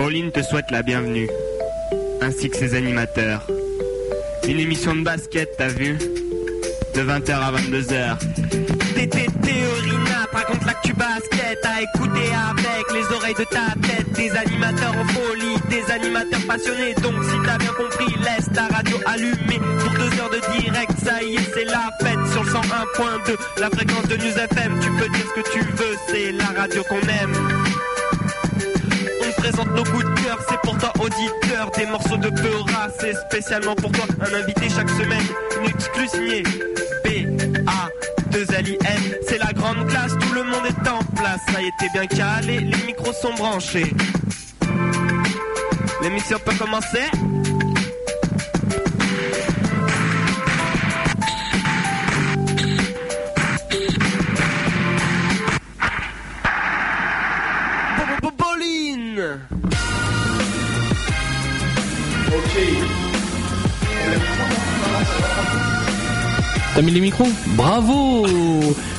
Pauline te souhaite la bienvenue, ainsi que ses animateurs. Une émission de basket, t'as vu? De 20h à 22h. Tété théorina, raconte l'actu basket, à écouter avec les oreilles de ta tête. Des animateurs en folie, des animateurs passionnés. Donc si t'as bien compris, laisse ta radio allumée. Pour deux heures de direct, ça y est, c'est la fête. Sur le 101.2, la fréquence de News FM, tu peux dire ce que tu veux, c'est la radio qu'on aime. Présente nos coups de cœur, c'est pour toi auditeur. Des morceaux de Peura, c'est spécialement pour toi. Un invité chaque semaine, une exclue signée B-A 2 L I N. C'est la grande classe, tout le monde est en place. Ça y t'es bien calé, les micros sont branchés. L'émission peut commencer T'as les micros Bravo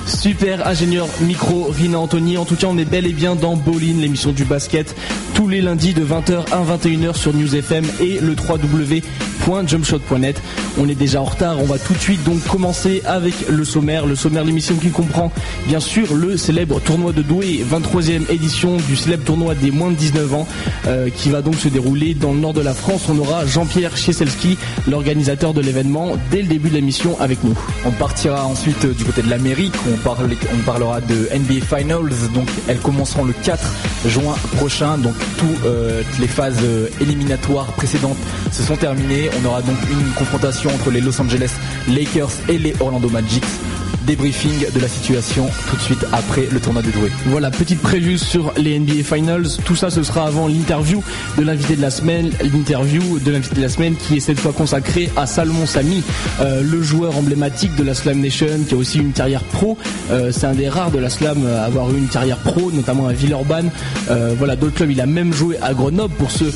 Super ingénieur micro Rina Anthony. En tout cas, on est bel et bien dans Bolin, l'émission du basket, tous les lundis de 20h à 21h sur News FM et le www.jumpshot.net. On est déjà en retard, on va tout de suite donc commencer avec le sommaire. Le sommaire, l'émission qui comprend bien sûr le célèbre tournoi de Douai, 23e édition du célèbre tournoi des moins de 19 ans, euh, qui va donc se dérouler dans le nord de la France. On aura Jean-Pierre Chieselski, l'organisateur de l'événement, dès le début de l'émission avec nous. On partira ensuite euh, du côté de l'Amérique, on, parle- on parlera de NBA Finals, donc elles commenceront le 4 juin prochain, donc toutes les phases euh, éliminatoires précédentes se sont terminées. On aura donc une confrontation entre les Los Angeles Lakers et les Orlando Magic. Débriefing de la situation tout de suite après le tournoi de Douai. Voilà, petite preview sur les NBA Finals. Tout ça, ce sera avant l'interview de l'invité de la semaine. L'interview de l'invité de la semaine qui est cette fois consacrée à Salomon Samy, euh, le joueur emblématique de la Slam Nation, qui a aussi une carrière pro. Euh, c'est un des rares de la Slam à avoir eu une carrière pro, notamment à Villeurbanne. Euh, voilà, d'autres clubs. Il a même joué à Grenoble pour ceux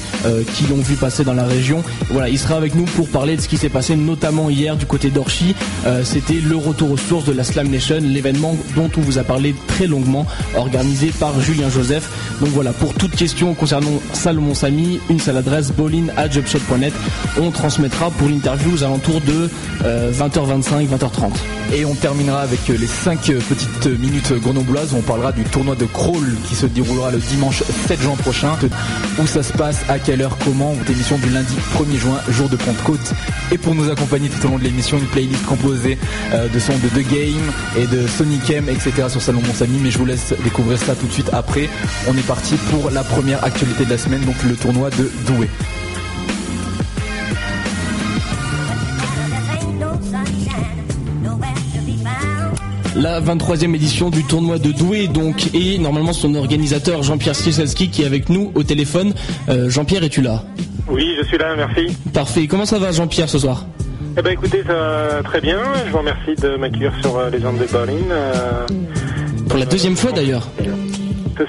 qui l'ont vu passer dans la région. Voilà, il sera avec nous pour parler de ce qui s'est passé, notamment hier du côté d'Orchy. C'était le retour aux sources de la Slam Nation, l'événement dont on vous a parlé très longuement, organisé par Julien Joseph. Donc voilà, pour toute question concernant Salomon Samy, une seule adresse, jobshot.net. On transmettra pour l'interview aux alentours de euh, 20h25, 20h30. Et on terminera avec euh, les 5 petites minutes grenobloises où on parlera du tournoi de crawl qui se déroulera le dimanche 7 juin prochain. Où ça se passe, à quelle heure, comment, émission du lundi 1er juin, jour de Pentecôte. Et pour nous accompagner tout au long de l'émission, une playlist composée euh, de sons de The Game et de Sonic M, etc. sur Salon Monsami. Mais je vous laisse découvrir ça tout de suite après. On est parti pour la première actualité de la semaine, donc le tournoi de Douai. La 23e édition du tournoi de Douai, donc, et normalement son organisateur Jean-Pierre Stieselski qui est avec nous au téléphone. Euh, Jean-Pierre, es-tu là? Oui, je suis là, merci. Parfait. Comment ça va Jean-Pierre ce soir? Eh ben écoutez, ça très bien. Je vous remercie de m'accueillir sur euh, les ondes de Berlin. Euh, Pour la deuxième fois d'ailleurs.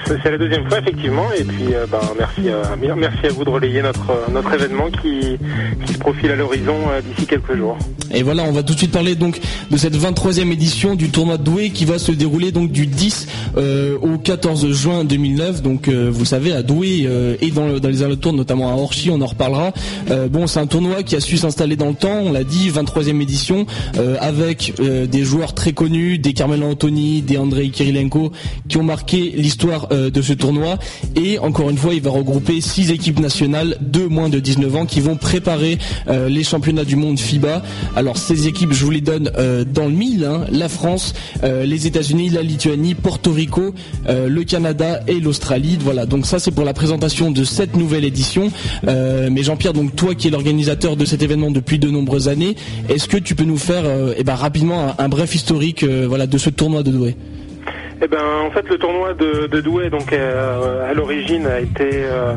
C'est la deuxième fois effectivement, et puis euh, ben, merci, à, merci à vous de relayer notre euh, notre événement qui, qui se profile à l'horizon euh, d'ici quelques jours. Et voilà, on va tout de suite parler donc de cette 23e édition du tournoi de Douai qui va se dérouler donc du 10 euh, au 14 juin 2009. Donc euh, vous savez à Douai euh, et dans, dans les alentours, notamment à Orchy, on en reparlera. Euh, bon, c'est un tournoi qui a su s'installer dans le temps. On l'a dit, 23e édition euh, avec euh, des joueurs très connus, des Carmelo Anthony, des Andrei Kirilenko qui ont marqué l'histoire euh, de ce tournoi. Et encore une fois, il va regrouper six équipes nationales de moins de 19 ans qui vont préparer euh, les championnats du monde FIBA. Alors ces équipes, je vous les donne euh, dans le mille. hein. la France, les États-Unis, la Lituanie, Porto Rico, le Canada et l'Australie. Voilà, donc ça c'est pour la présentation de cette nouvelle édition. Mais Jean-Pierre, donc toi qui es l'organisateur de cet événement depuis de nombreuses années, est-ce que tu peux nous faire eh ben, rapidement un, bref historique voilà, de ce tournoi de Douai? Eh ben, en fait, le tournoi de, Douai, donc euh, à l'origine, a été euh,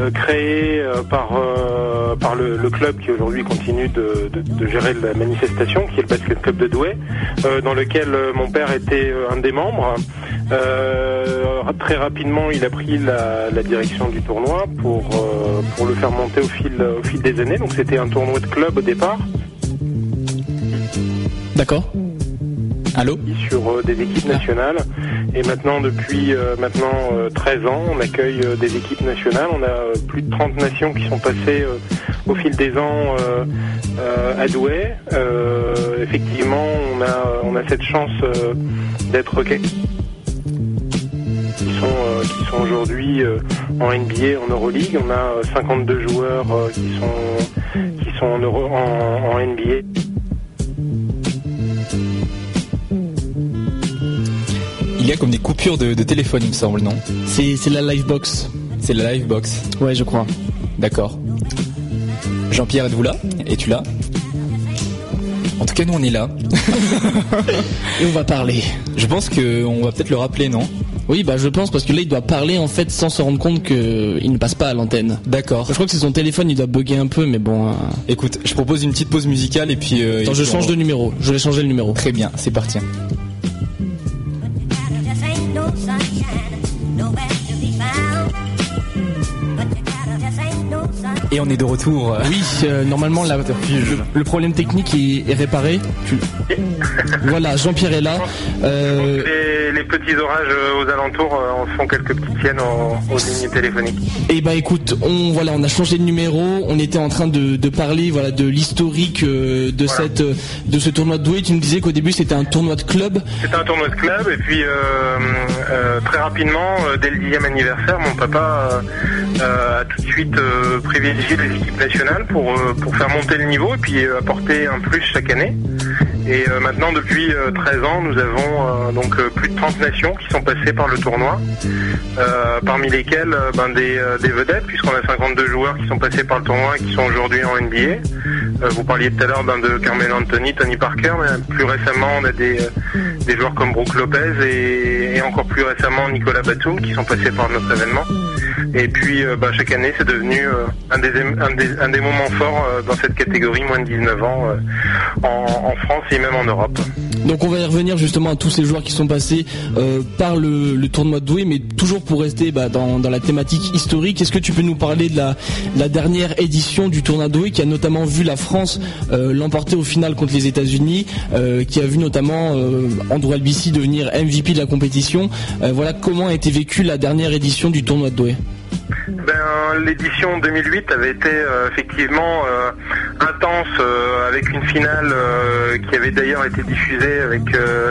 euh, créé par le, club qui aujourd'hui continue de, gérer la manifestation, qui est le basket club de Douai, dans lequel mon père était un des membres. Très rapidement, il a pris la, direction du tournoi pour pour le faire monter au fil au fil des années. Donc, c'était un tournoi de club au départ. D'accord Sur euh, des équipes nationales. Et maintenant, depuis maintenant 13 ans, on accueille des équipes nationales. On a plus de 30 nations qui sont passées au fil des ans à Douai. effectivement, on a, on a cette chance d'être qui sont, euh, qui sont aujourd'hui euh, en NBA, en Euroleague. On a 52 euh, joueurs qui sont, qui sont en, Euro, en NBA. Il y a comme des coupures de, de téléphone, il me semble, non? C'est la Livebox. C'est la Livebox Ouais, je crois. D'accord. Jean-Pierre, êtes-vous là? Es-tu là? En tout cas, nous, on est là. Et on va parler. Je pense qu'on va peut-être le rappeler, non? Oui, bah je pense parce que là il doit parler en fait sans se rendre compte qu'il ne passe pas à l'antenne. D'accord. Je crois que c'est son téléphone, il doit bugger un peu, mais bon. Euh. Écoute, je propose une petite pause musicale et puis. Euh, Attends, je change de numéro. Je vais changer le numéro. Très bien, c'est parti. Et on est de retour. Oui, euh, normalement le, problème technique est, réparé. voilà, Jean-Pierre est là. Euh... Les, petits orages euh, aux alentours euh, en font quelques petites siennes aux, lignes téléphoniques. Et eh bah ben, écoute, on voilà, on a changé de numéro. On était en train de, parler voilà de l'historique de cette de ce tournoi de Douai. Tu me disais qu'au début c'était un tournoi de club. C'était un tournoi de club et puis très rapidement, dès le dixième anniversaire, mon papa a tout de suite privilégié les équipes nationales pour, euh, pour faire monter le niveau et puis euh, apporter un plus chaque année. Et euh, maintenant, depuis 13 ans, nous avons donc plus de 30 nations qui sont passées par le tournoi, parmi lesquelles ben, des, des, vedettes, puisqu'on a 52 joueurs qui sont passés par le tournoi et qui sont aujourd'hui en NBA. vous parliez tout à l'heure ben, de Carmel Anthony, Tony Parker, mais plus récemment, on a des, des joueurs comme Brooke Lopez et, et, encore plus récemment Nicolas Batum qui sont passés par notre événement. Et puis ben, chaque année, c'est devenu un des un des, moments forts euh, dans cette catégorie moins de 19 ans euh, en, France et même en Europe. Donc on va y revenir justement à tous ces joueurs qui sont passés euh, par le, tournoi de Douai, mais toujours pour rester bah, dans, la thématique historique. Est-ce que tu peux nous parler de la, dernière édition du tournoi de Douai qui a notamment vu la France l'emporter au final contre les États-Unis, qui a vu notamment Andrew Albici devenir MVP de la compétition. voilà comment a été vécue la dernière édition du tournoi de Douai ben, L'édition 2008 avait été euh, effectivement euh, intense euh, avec une finale qui avait d'ailleurs été diffusée avec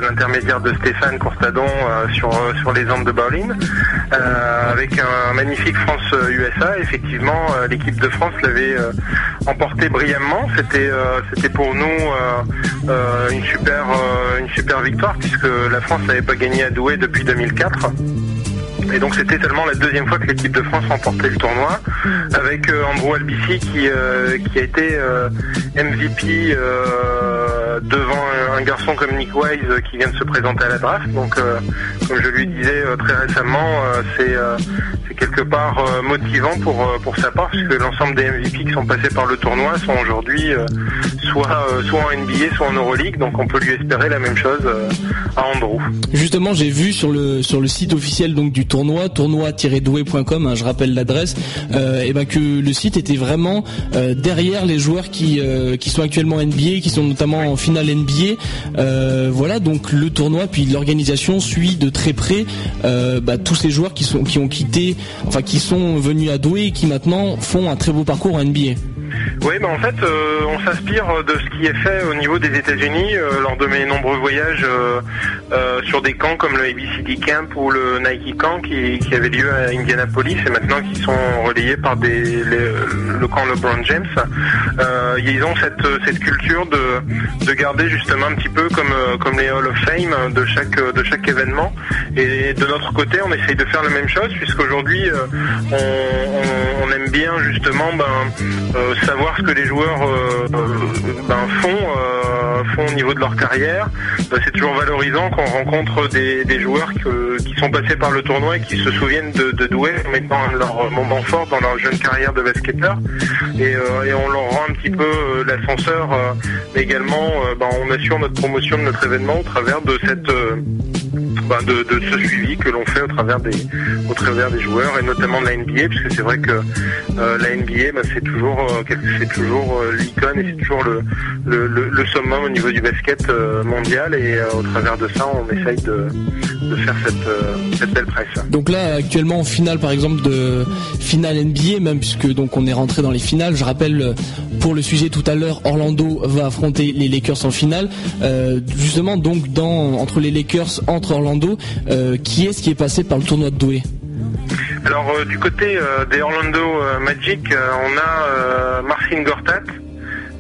l'intermédiaire de Stéphane Courtadon sur, sur les Andes de Berlin avec un magnifique France-USA. Effectivement, l'équipe de France l'avait emporté brillamment. C'était c'était pour nous une, super, une super victoire puisque la France n'avait pas gagné à Douai depuis 2004. Et donc c'était seulement la deuxième fois que l'équipe de France remportait le tournoi, avec euh, Andrew Albici qui, euh, qui a été euh, MVP devant un garçon comme Nick Wise qui vient de se présenter à la draft. Donc comme je lui disais très récemment, c'est quelque part motivant pour, pour sa part, puisque l'ensemble des MVP qui sont passés par le tournoi sont aujourd'hui soit, soit en NBA, soit en Euroleague. Donc on peut lui espérer la même chose à Andrew. Justement, j'ai vu sur le, sur le site officiel donc du tournoi, tournoi-doué.com, hein, je rappelle l'adresse, euh, et ben que le site était vraiment euh, derrière les joueurs qui euh, qui sont actuellement NBA, qui sont notamment en finale NBA. voilà, donc le tournoi puis l'organisation suit de très près bah, tous ces joueurs qui sont qui ont quitté, enfin qui sont venus à Douai et qui maintenant font un très beau parcours en NBA. Oui, en fait, euh, on s'inspire de ce qui est fait au niveau des États-Unis euh, lors de mes nombreux voyages euh, sur des camps comme le ABCD Camp ou le Nike Camp qui, avait lieu à Indianapolis et maintenant qui sont relayés par le camp LeBron James. ils ont cette, culture de, de garder justement un petit peu comme, les Hall of Fame de chaque, de chaque événement. Et de notre côté, on essaye de faire la même chose puisqu'aujourd'hui, on, on, aime bien justement ben, savoir ce que les joueurs euh, ben, font, euh, font au niveau de leur carrière. Euh, c'est toujours valorisant quand on rencontre des, joueurs qui sont passés par le tournoi et qui se souviennent de, de Douai mettant leur moment fort dans leur jeune carrière de basketteur. Et, on leur rend un petit peu l'ascenseur, mais également ben, on assure notre promotion de notre événement au travers de cette ben, de, ce suivi que l'on fait au travers des au travers des joueurs et notamment de la NBA puisque c'est vrai que euh, la NBA ben, c'est toujours c'est toujours l'icône et c'est toujours le, le, summum au niveau du basket mondial et au travers de ça on essaye de, faire cette, cette belle presse. Donc là actuellement en finale par exemple de finale NBA même puisque donc on est rentré dans les finales. Je rappelle pour le sujet tout à l'heure Orlando va affronter les Lakers en finale. Euh, justement, donc, dans, entre les Lakers, entre Orlando, euh, qui est-ce qui est passé par le tournoi de Douai? Alors euh, du côté des Orlando Magic, on a Marcin Gortat,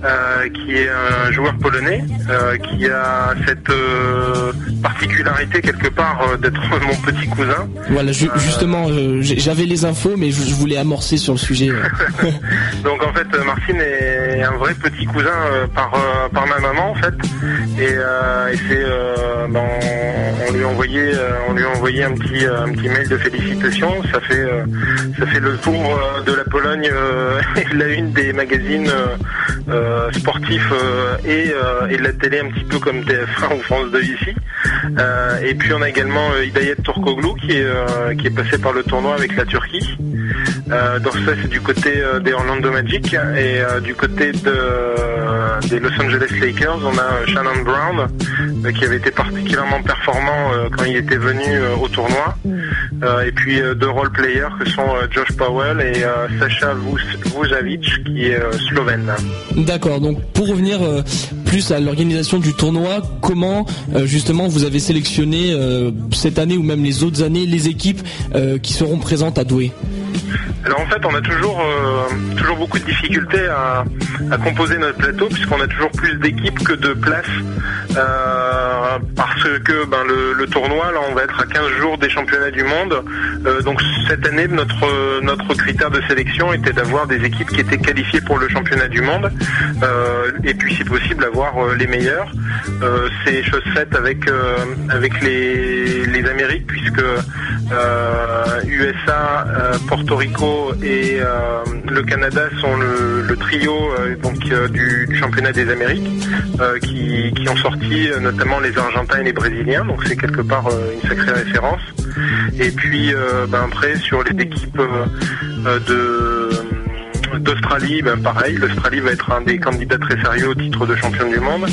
euh, qui est un joueur polonais, euh, qui a cette euh, particularité quelque part d'être mon petit cousin. Voilà, justement, j'avais les infos, mais je, voulais amorcer sur le sujet. Donc en fait, Marcin est un vrai petit cousin par par ma maman en fait, et, c'est ben, on lui a envoyé on lui a envoyé un petit un petit mail de félicitations. Ça fait ça fait le tour de la Pologne et la une des magazines. Euh, sportif euh, euh, et, de la télé un petit peu comme TF1 ou France 2 ici. et puis on a également Hidayet Turkoglu qui est, qui est passé par le tournoi avec la Turquie. Donc ça c'est du côté des Orlando Magic et du côté de, des Los Angeles Lakers on a Shannon Brown qui avait été particulièrement performant quand il était venu au tournoi et puis deux role players que sont Josh Powell et Sacha Vujavic qui est slovène. D'accord. Donc pour revenir euh, plus à l'organisation du tournoi, comment euh, justement vous avez sélectionné euh, cette année ou même les autres années les équipes qui seront présentes à Douai? Alors en fait, on a toujours toujours beaucoup de difficultés à, composer notre plateau puisqu'on a toujours plus d'équipes que de places parce que ben, le, tournoi là, on va être à 15 jours des championnats du monde. donc cette année, notre notre critère de sélection était d'avoir des équipes qui étaient qualifiées pour le championnat du monde. Euh, et puis si possible avoir euh, les meilleurs. Euh, c'est chose faite avec avec les, les Amériques puisque USA, Porto Rico et le Canada sont le, trio donc du, championnat des Amériques qui, qui, ont sorti notamment les Argentins et les Brésiliens. Donc c'est quelque part une sacrée référence. Et puis ben, après sur les équipes de d'Australie, ben pareil, l'Australie va être un des candidats très sérieux au titre de champion du monde.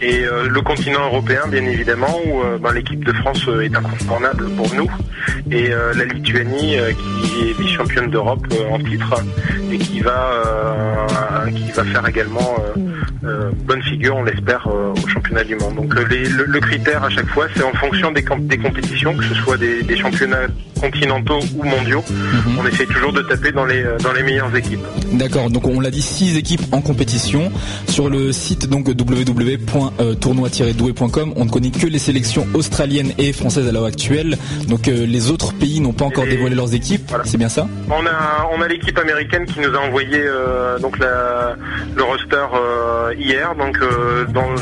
Et euh, le continent européen, bien évidemment, où euh, ben, l'équipe de France euh, est incontournable pour nous. Et la Lituanie, qui est vice-championne d'Europe en titre, et qui va, qui va faire également bonne figure, on l'espère, au championnat du monde. Donc le, critère à chaque fois, c'est en fonction des, des compétitions, que ce soit des, championnats continentaux ou mondiaux. Mhm. On essaye toujours de taper dans les, dans les meilleures équipes. D'accord, donc on l'a dit, six équipes en compétition. Sur le site donc www.tournoi-doué.com, on ne connaît que les sélections australiennes et françaises à l'heure actuelle. Donc euh, les autres pays n'ont pas encore dévoilé leurs équipes, c'est bien ça? On a, on a l'équipe américaine qui nous a envoyé euh, donc la, le roster euh, hier. Donc dans,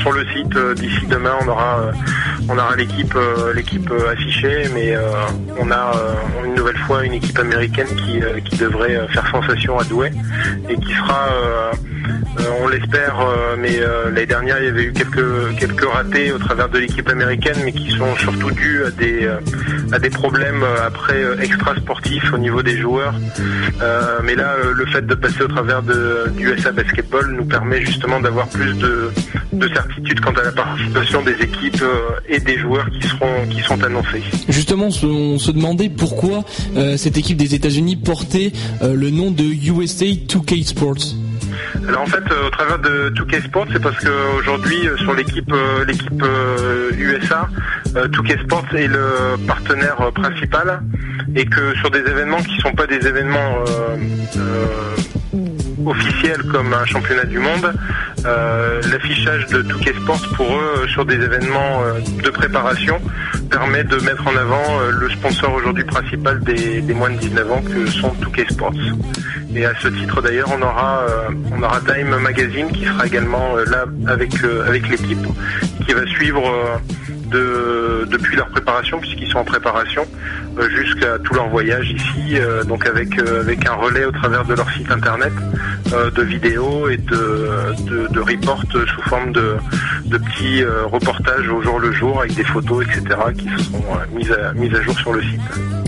sur le site d'ici demain, on aura, on aura l'équipe, l'équipe affichée, mais on a une nouvelle fois une équipe américaine qui, devrait faire sensation à Douai et qui sera, euh, euh, on l'espère, euh, mais l'année dernière il y avait eu quelques quelques ratés au travers de l'équipe américaine, mais qui sont surtout dus à des problèmes après extra sportifs au niveau des joueurs. mais là, le fait de passer au travers du USA Basketball nous permet justement d'avoir plus de, de certitude quant à la participation des équipes et des joueurs qui seront qui sont annoncés. Justement, on se demandait pourquoi cette équipe des États-Unis portait le nom de USA 2K Sports alors en fait, euh, au travers de 2K Sports, c'est parce qu'aujourd'hui, euh, sur l'équipe euh, l'équipe USA, 2K Sports est le partenaire principal et que sur des événements qui ne sont pas des événements officiels comme un championnat du monde, l'affichage de 2K Sports pour eux sur des événements de préparation permet de mettre en avant le sponsor aujourd'hui principal des, moins de 19 ans que sont 2K Sports. Et à ce titre d'ailleurs, on aura euh, on aura Time Magazine qui sera également euh, là avec euh, avec l'équipe qui va suivre de, depuis leur préparation, puisqu'ils sont en préparation, jusqu'à tout leur voyage ici, donc avec, avec un relais au travers de leur site internet, de vidéos et de, de, reports sous forme de, de petits reportages au jour le jour avec des photos, etc., qui seront mises à, mises à jour sur le site.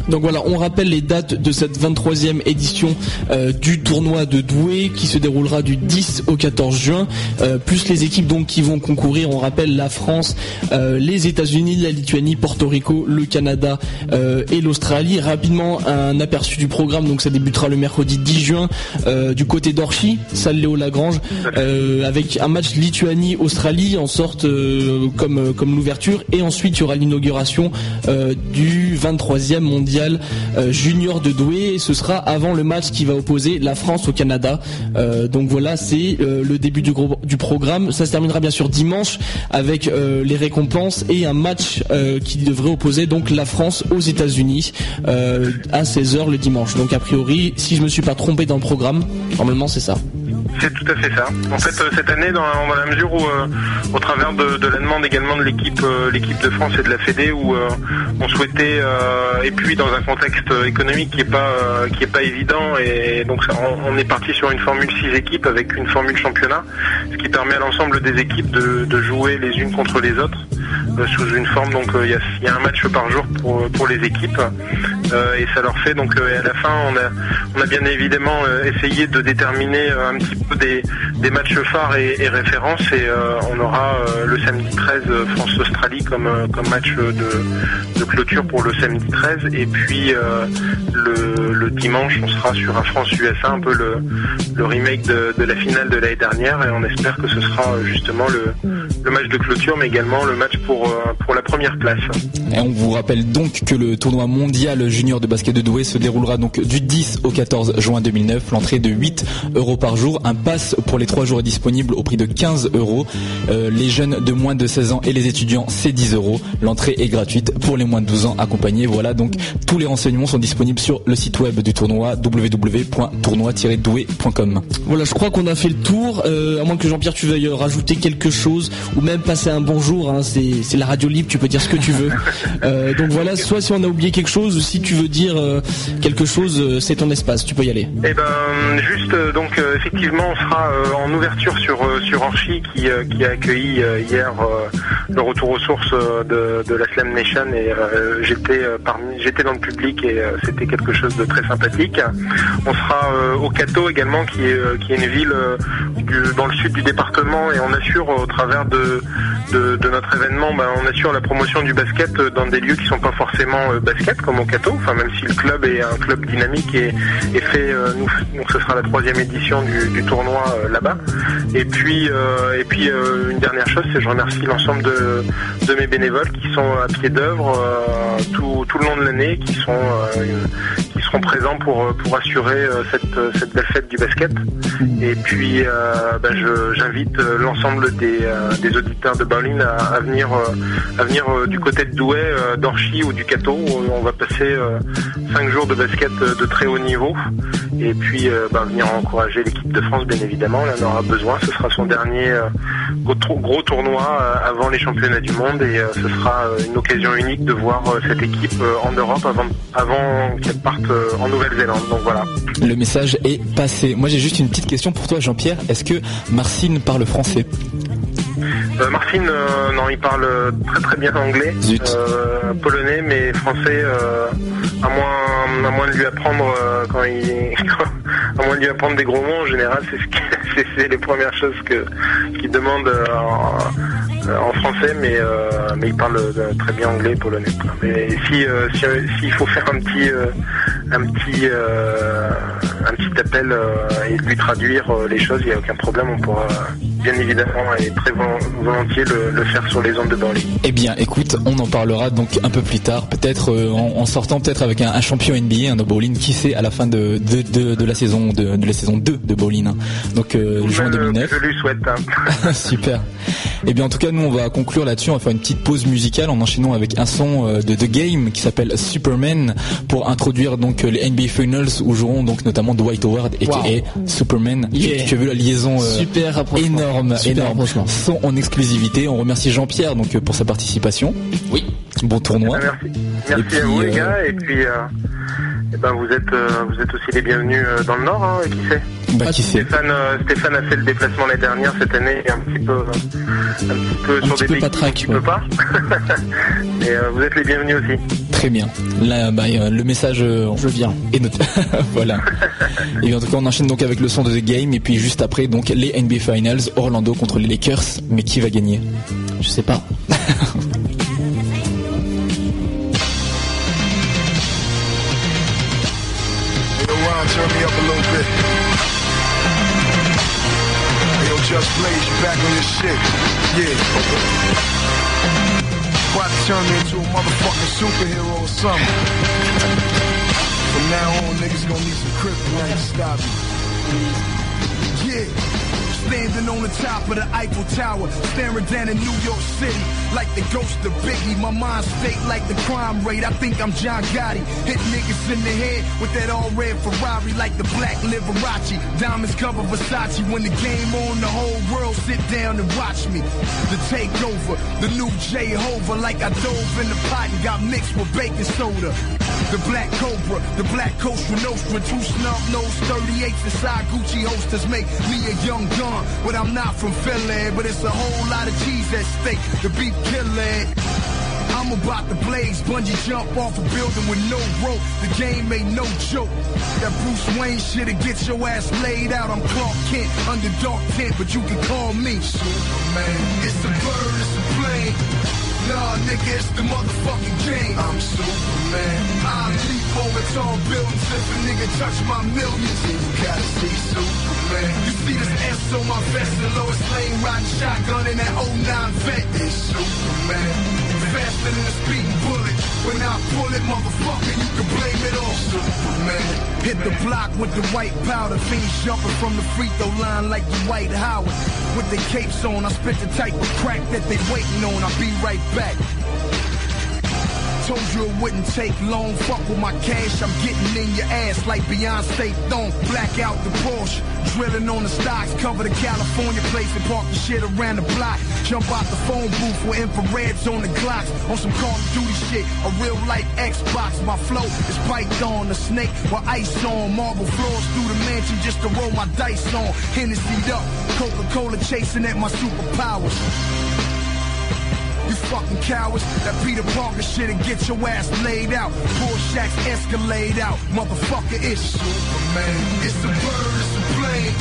Donc voilà, on rappelle les dates de cette 23e édition euh, du tournoi de Douai qui se déroulera du 10 au 14 juin, euh, plus les équipes donc qui vont concourir. On rappelle la France, euh, les États-Unis, la Lituanie, Porto Rico, le Canada et l'Australie. Rapidement un aperçu du programme. Donc ça débutera le mercredi 10 juin du côté d'Orchy, salle Léo Lagrange, avec un match Lituanie-Australie en sorte comme comme l'ouverture et ensuite il y aura l'inauguration du 23e mondial euh, junior de Douai. Et ce sera avant le match qui va opposer la France au Canada. Euh, donc voilà, c'est euh, le début du, du programme. Ça se terminera bien sûr dimanche avec les récompenses et un match qui devrait opposer donc la France aux États-Unis à 16h le dimanche. Donc a priori, si je me suis pas trompé dans le programme, normalement c'est ça. C'est tout à fait ça. En fait, euh, cette année, dans, la mesure où, euh, au travers de, la demande également de l'équipe, euh, l'équipe de France et de la Fédé, où on souhaitait, et puis dans un contexte économique qui est pas, qui est pas évident, et donc on, est parti sur une formule 6 équipes avec une formule championnat, ce qui permet à l'ensemble des équipes de, jouer les unes contre les autres sous une forme. Donc il y, a, un match par jour pour, pour les équipes, et ça leur fait donc à la fin, on a, on a bien évidemment essayé de déterminer un petit peu des, matchs phares et, références. Et euh, on aura euh, le samedi 13 euh, France-Australie comme, comme match de, clôture pour le samedi 13 et puis le, dimanche on sera sur un France-USA un peu le, remake de, la finale de l'année dernière. Et on espère que ce sera justement le, match de clôture mais également le match pour, pour la première place. Et on vous rappelle donc que le tournoi mondial junior de basket de Douai se déroulera donc du 10 au 14 juin 2009, l'entrée de 8 euros par jour, un pass pour les 3 jours est disponible au prix de 15 euros. Euh, les jeunes de moins de 16 ans et les étudiants, c'est 10 euros. L'entrée est gratuite pour les moins de 12 ans accompagnés. Voilà, donc tous les renseignements sont disponibles sur le site web du tournoi www.tournoi-doué.com. Voilà, je crois qu'on a fait le tour. Euh, à moins que Jean-Pierre, tu veuilles rajouter quelque chose ou même passer un bonjour. Hein, c'est la radio libre, tu peux dire ce que tu veux. Euh, donc voilà, soit si on a oublié quelque chose ou si tu veux dire quelque chose, c'est ton espace, tu peux y aller. Eh ben, juste donc effectivement on sera euh, en ouverture sur euh, sur Orchi qui, euh, qui a accueilli hier le retour aux sources de, la Slam Nation et j'étais parmi j'étais dans le public et c'était quelque chose de très sympathique. On sera au Cato également qui est qui est une ville dans le sud du département et on assure au travers de de, notre événement, ben, on assure la promotion du basket dans des lieux qui sont pas forcément basket comme au Cato, enfin même si le club est un club dynamique et, fait nous, donc ce sera la troisième édition du, tournoi euh, là-bas. Et puis, euh, et puis euh, une dernière chose, c'est je remercie l'ensemble de, mes bénévoles qui sont à pied d'œuvre tout, tout, le long de l'année, qui sont seront présents pour pour assurer cette, cette belle fête du basket. Et puis, ben, j'invite l'ensemble des, des auditeurs de Berlin à, venir à venir du côté de Douai, d'Orchy ou du Cato. Où on va passer cinq jours de basket de très haut niveau. Et puis, ben, venir encourager l'équipe de France, bien évidemment évidemment, en aura besoin. Ce sera son dernier euh, gros, tournoi euh, avant les championnats du monde et euh, ce sera une occasion unique de voir cette équipe en Europe avant, avant qu'elle parte en Nouvelle-Zélande. Donc voilà. Le message est passé. Moi j'ai juste une petite question pour toi Jean-Pierre. Est-ce que Marcine parle français? Marcine, non, il parle très très bien anglais, polonais, mais français, à moins, à moins de lui apprendre quand il, à moins de lui apprendre des gros mots en général, c'est ce c'est les premières choses que qu'il demande euh, en, français, mais euh, mais il parle euh, très bien anglais, polonais. Mais si s'il faut faire un petit un petit un petit appel et lui traduire les choses, il n'y a aucun problème, on pourra bien évidemment et très volontiers le, faire sur les ondes de Berlin. Eh bien, écoute, on en parlera donc un peu plus tard, peut-être en, sortant peut-être avec un, champion NBA, un de bowling, qui sait à la fin de, de, la saison de, la saison 2 de bowling. Hein. Donc juin 2009. Je lui souhaite. Hein. Super. Et eh bien en tout cas, nous on va conclure là-dessus. On va faire une petite pause musicale en enchaînant avec un son euh, de The Game qui s'appelle Superman pour introduire donc les NBA Finals où joueront donc notamment Dwight Howard et Superman. Tu, as vu la liaison euh, Super énorme, énorme. Son en exclusivité. On remercie Jean-Pierre donc pour sa participation. Oui. Bon tournoi. Merci. Merci à vous les gars et puis. Eh ben vous êtes vous êtes aussi les bienvenus dans le Nord, hein, qui sait bah, qui sait Stéphane, Stéphane a fait le déplacement l'année dernière, cette année un petit peu, un petit peu sur des pays pas track, un pas. Et vous êtes les bienvenus aussi. Très bien. Là, bah, le message, je viens. Et noté. voilà. et en tout cas, on enchaîne donc avec le son de The Game et puis juste après donc les NBA Finals, Orlando contre les Lakers. Mais qui va gagner? Je sais pas. Just Blaze, back on your shit. Yeah. About to turn me into a motherfucking superhero or something. From now on, niggas gonna need some kryptonite to stop me. Yeah. Standing on the top of the Eiffel Tower, staring down in New York City like the ghost of Biggie. My mind state like the crime rate. I think I'm John Gotti. Hit niggas in the head with that all red Ferrari like the black Liberace. Diamonds cover Versace. When the game on, the whole world sit down and watch me. The takeover, the new Jehovah, like I dove in the pot and got mixed with baking soda. The black cobra, the black Costa Nostra, two snub nose 38s inside Gucci holsters make me a young gun but I'm not from Philly. But it's a whole lot of cheese at stake. The beef killer. I'm about to blaze, bungee jump off a building with no rope. The game ain't no joke. That Bruce Wayne shit'll get your ass laid out. I'm Clark Kent under dark tent, but you can call me Superman. It's a bird, it's a plane. Nah, nigga, it's the motherfucking game. I'm Superman. I leap over tall buildings if a nigga touch my millions. You gotta see Superman. You see this S on my vest and Lois Lane riding shotgun in that 09 vet. It's Superman faster than a speeding bullet. When I pull it, motherfucker, you can blame it on Superman. Hit the block with the white powder, fiends jumping from the free throw line like the White Howard. With the capes on, I spit the type of crack that they waiting on. I'll be right back. Told you it wouldn't take long. Fuck with my cash, I'm getting in your ass like Beyonce thong. Black out the Porsche, drilling on the stocks. Cover the California place and park the shit around the block. Jump out the phone booth with infrareds on the Glocks. On some Call of Duty shit, a real life Xbox. My flow is python, the snake with ice on. Marble floors through the mansion just to roll my dice on. Hennessy up, Coca-Cola chasing at my superpowers. Fucking cowards. That beat Peter Parker shit and get your ass laid out. Poor shacks escalate out. Motherfucker, it's Superman. It's a bird, it's the plane.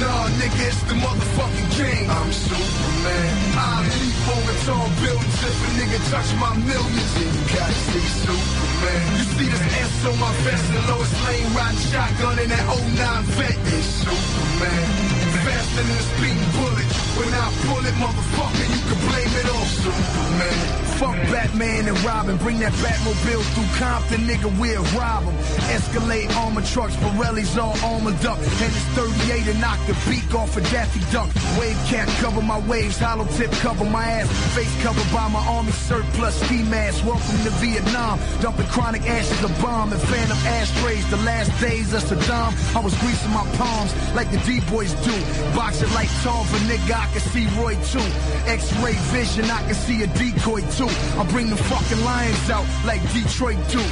Nah, nigga, it's the motherfucking game. I'm Superman. I leap over tall buildings if a nigga touch my millions. You gotta see Superman. You see this S on my vest and Lois Lane riding shotgun in that 09 vet. It's Superman faster than a speeding bullet. When I pull it, motherfucker, you can blame it Superman. Fuck Batman and Robin, bring that Batmobile through Compton, nigga, we'll rob them. Escalade armor trucks, Pirelli's all armored up. And it's 38 and knock the beak off a Daffy Duck. Wave cap cover my waves, hollow tip cover my ass. Face covered by my army surplus ski mask. Welcome to Vietnam. Dumping chronic ashes of bomb and phantom ashtrays. The last days of Saddam, I was greasing my palms like the D-boys do. Boxing like Tarver, nigga, I can see Roy too. X-ray vision, I can see a decoy too. I bring the fucking lions out like Detroit do.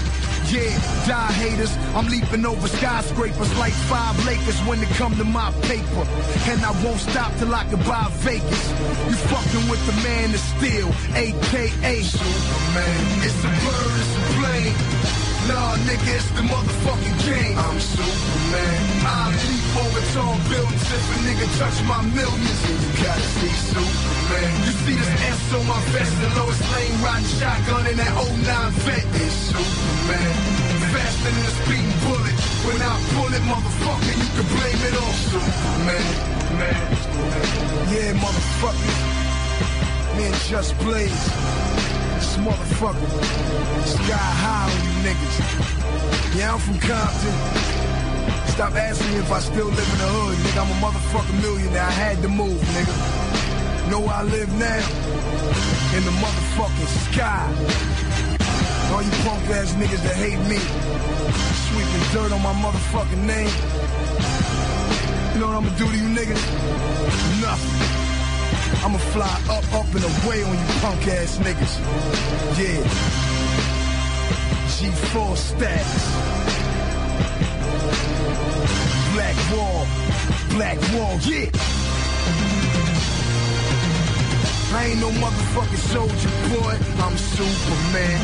Yeah, die haters. I'm leaping over skyscrapers like five Lakers when it come to my paper. And I won't stop till I can buy Vegas. You fucking with the man of steel, aka Superman. It's a bird, it's a plane. Nah, nigga, it's the motherfucking game. I'm Superman. I leap over tall buildings if a nigga touch my millions. And you gotta see Superman. You see this S on my vest and Lois Lane riding shotgun in that 09 vet. It's Superman. Faster than a speeding bullet. When I pull it, motherfucker, you can blame it on Superman. Man. Yeah, motherfucker. Man, just blaze motherfucker. Sky high on you niggas. Yeah, I'm from Compton. Stop asking me if I still live in the hood, nigga. I'm a motherfucking millionaire. I had to move, nigga. Know where I live now? In the motherfucking sky. All you punk ass niggas that hate me, sweeping dirt on my motherfucking name. You know what I'm gonna do to you niggas? Nothing. I'ma fly up, up and away on you punk ass niggas. Yeah. G4 stacks. Black wall, black wall, yeah. I ain't no motherfucking soldier, boy. I'm Superman.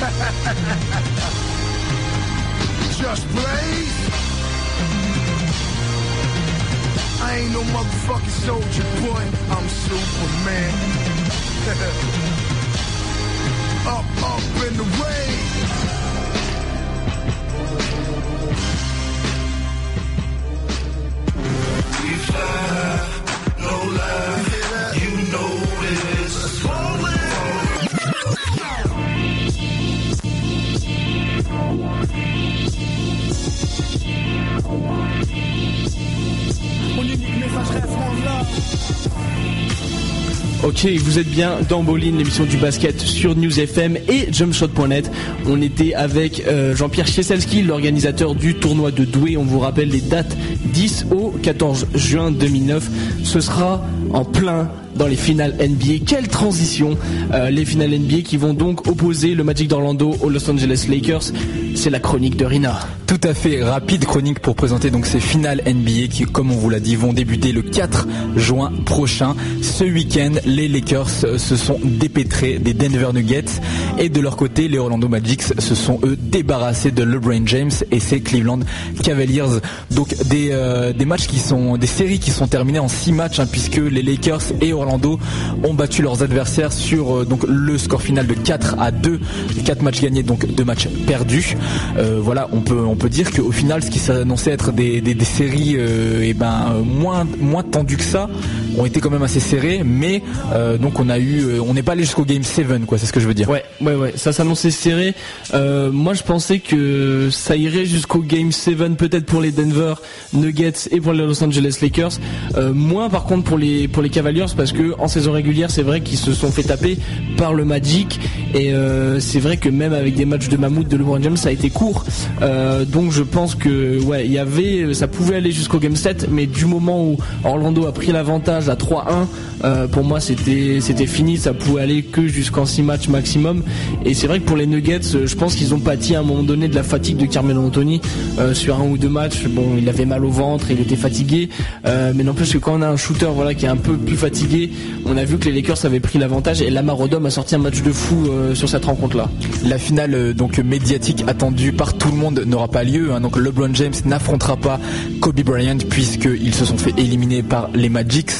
Just blaze. I ain't no motherfucking soldier, boy. I'm Superman. up, up in the way. We fly, no lie. You know this. Ok, vous êtes bien dans Bolin, l'émission du basket sur News FM et jumpshot.net. On était avec euh, Jean-Pierre Chieselski, l'organisateur du tournoi de Douai. On vous rappelle les dates 10 au 14 juin 2009. Ce sera en plein dans les finales NBA. Quelle transition Euh, Les finales NBA qui vont donc opposer le Magic d'Orlando aux Los Angeles Lakers. C'est la chronique de Rina. Tout à fait rapide chronique pour présenter donc ces finales NBA qui, comme on vous l'a dit, vont débuter le 4 juin prochain. Ce week-end, les Lakers se sont dépêtrés des Denver Nuggets et de leur côté, les Orlando Magic se sont eux débarrassés de LeBron James et ses Cleveland Cavaliers. Donc des, euh, des matchs qui sont des séries qui sont terminées en 6 matchs hein, puisque les Lakers et Orlando ont battu leurs adversaires sur euh, donc le score final de 4 à 2, 4 matchs gagnés donc 2 matchs perdus. Euh, voilà, on peut on peut dire qu'au final, ce qui s'annonçait être des, des, séries euh, eh ben moins moins tendues que ça, ont été quand même assez serrées, mais donc on a eu, on n'est pas allé jusqu'au game 7 quoi, c'est ce que je veux dire. Ouais, ouais, ouais, ça s'annonçait serré. Moi, je pensais que ça irait jusqu'au Game 7, peut-être pour les Denver Nuggets et pour les Los Angeles Lakers. Moins, par contre, pour les pour les Cavaliers, parce que en saison régulière, c'est vrai qu'ils se sont fait taper par le Magic, et euh, c'est vrai que même avec des matchs de mammouth de LeBron James, ça a été court. Euh, donc, je pense que ouais, il y avait, ça pouvait aller jusqu'au Game 7, mais du moment où Orlando a pris l'avantage à 3-1, euh, pour moi, c'était c'était fini. Ça pouvait aller que jusqu'en 6 matchs maximum. Et c'est vrai que pour les Nuggets, je pense qu'ils ont pâti à un moment donné de la fatigue de Carmelo Anthony sur un ou deux matchs. Bon, il avait mal au ventre, il était fatigué. Mais n'empêche que quand on a un shooter voilà qui est un peu plus fatigué, on a vu que les Lakers avaient pris l'avantage et Lamar Odom a sorti un match de fou euh, sur cette rencontre-là. La finale euh, donc médiatique attendue par tout le monde n'aura pas lieu. hein. Donc LeBron James n'affrontera pas Kobe Bryant puisqu'ils se sont fait éliminer par les Magics.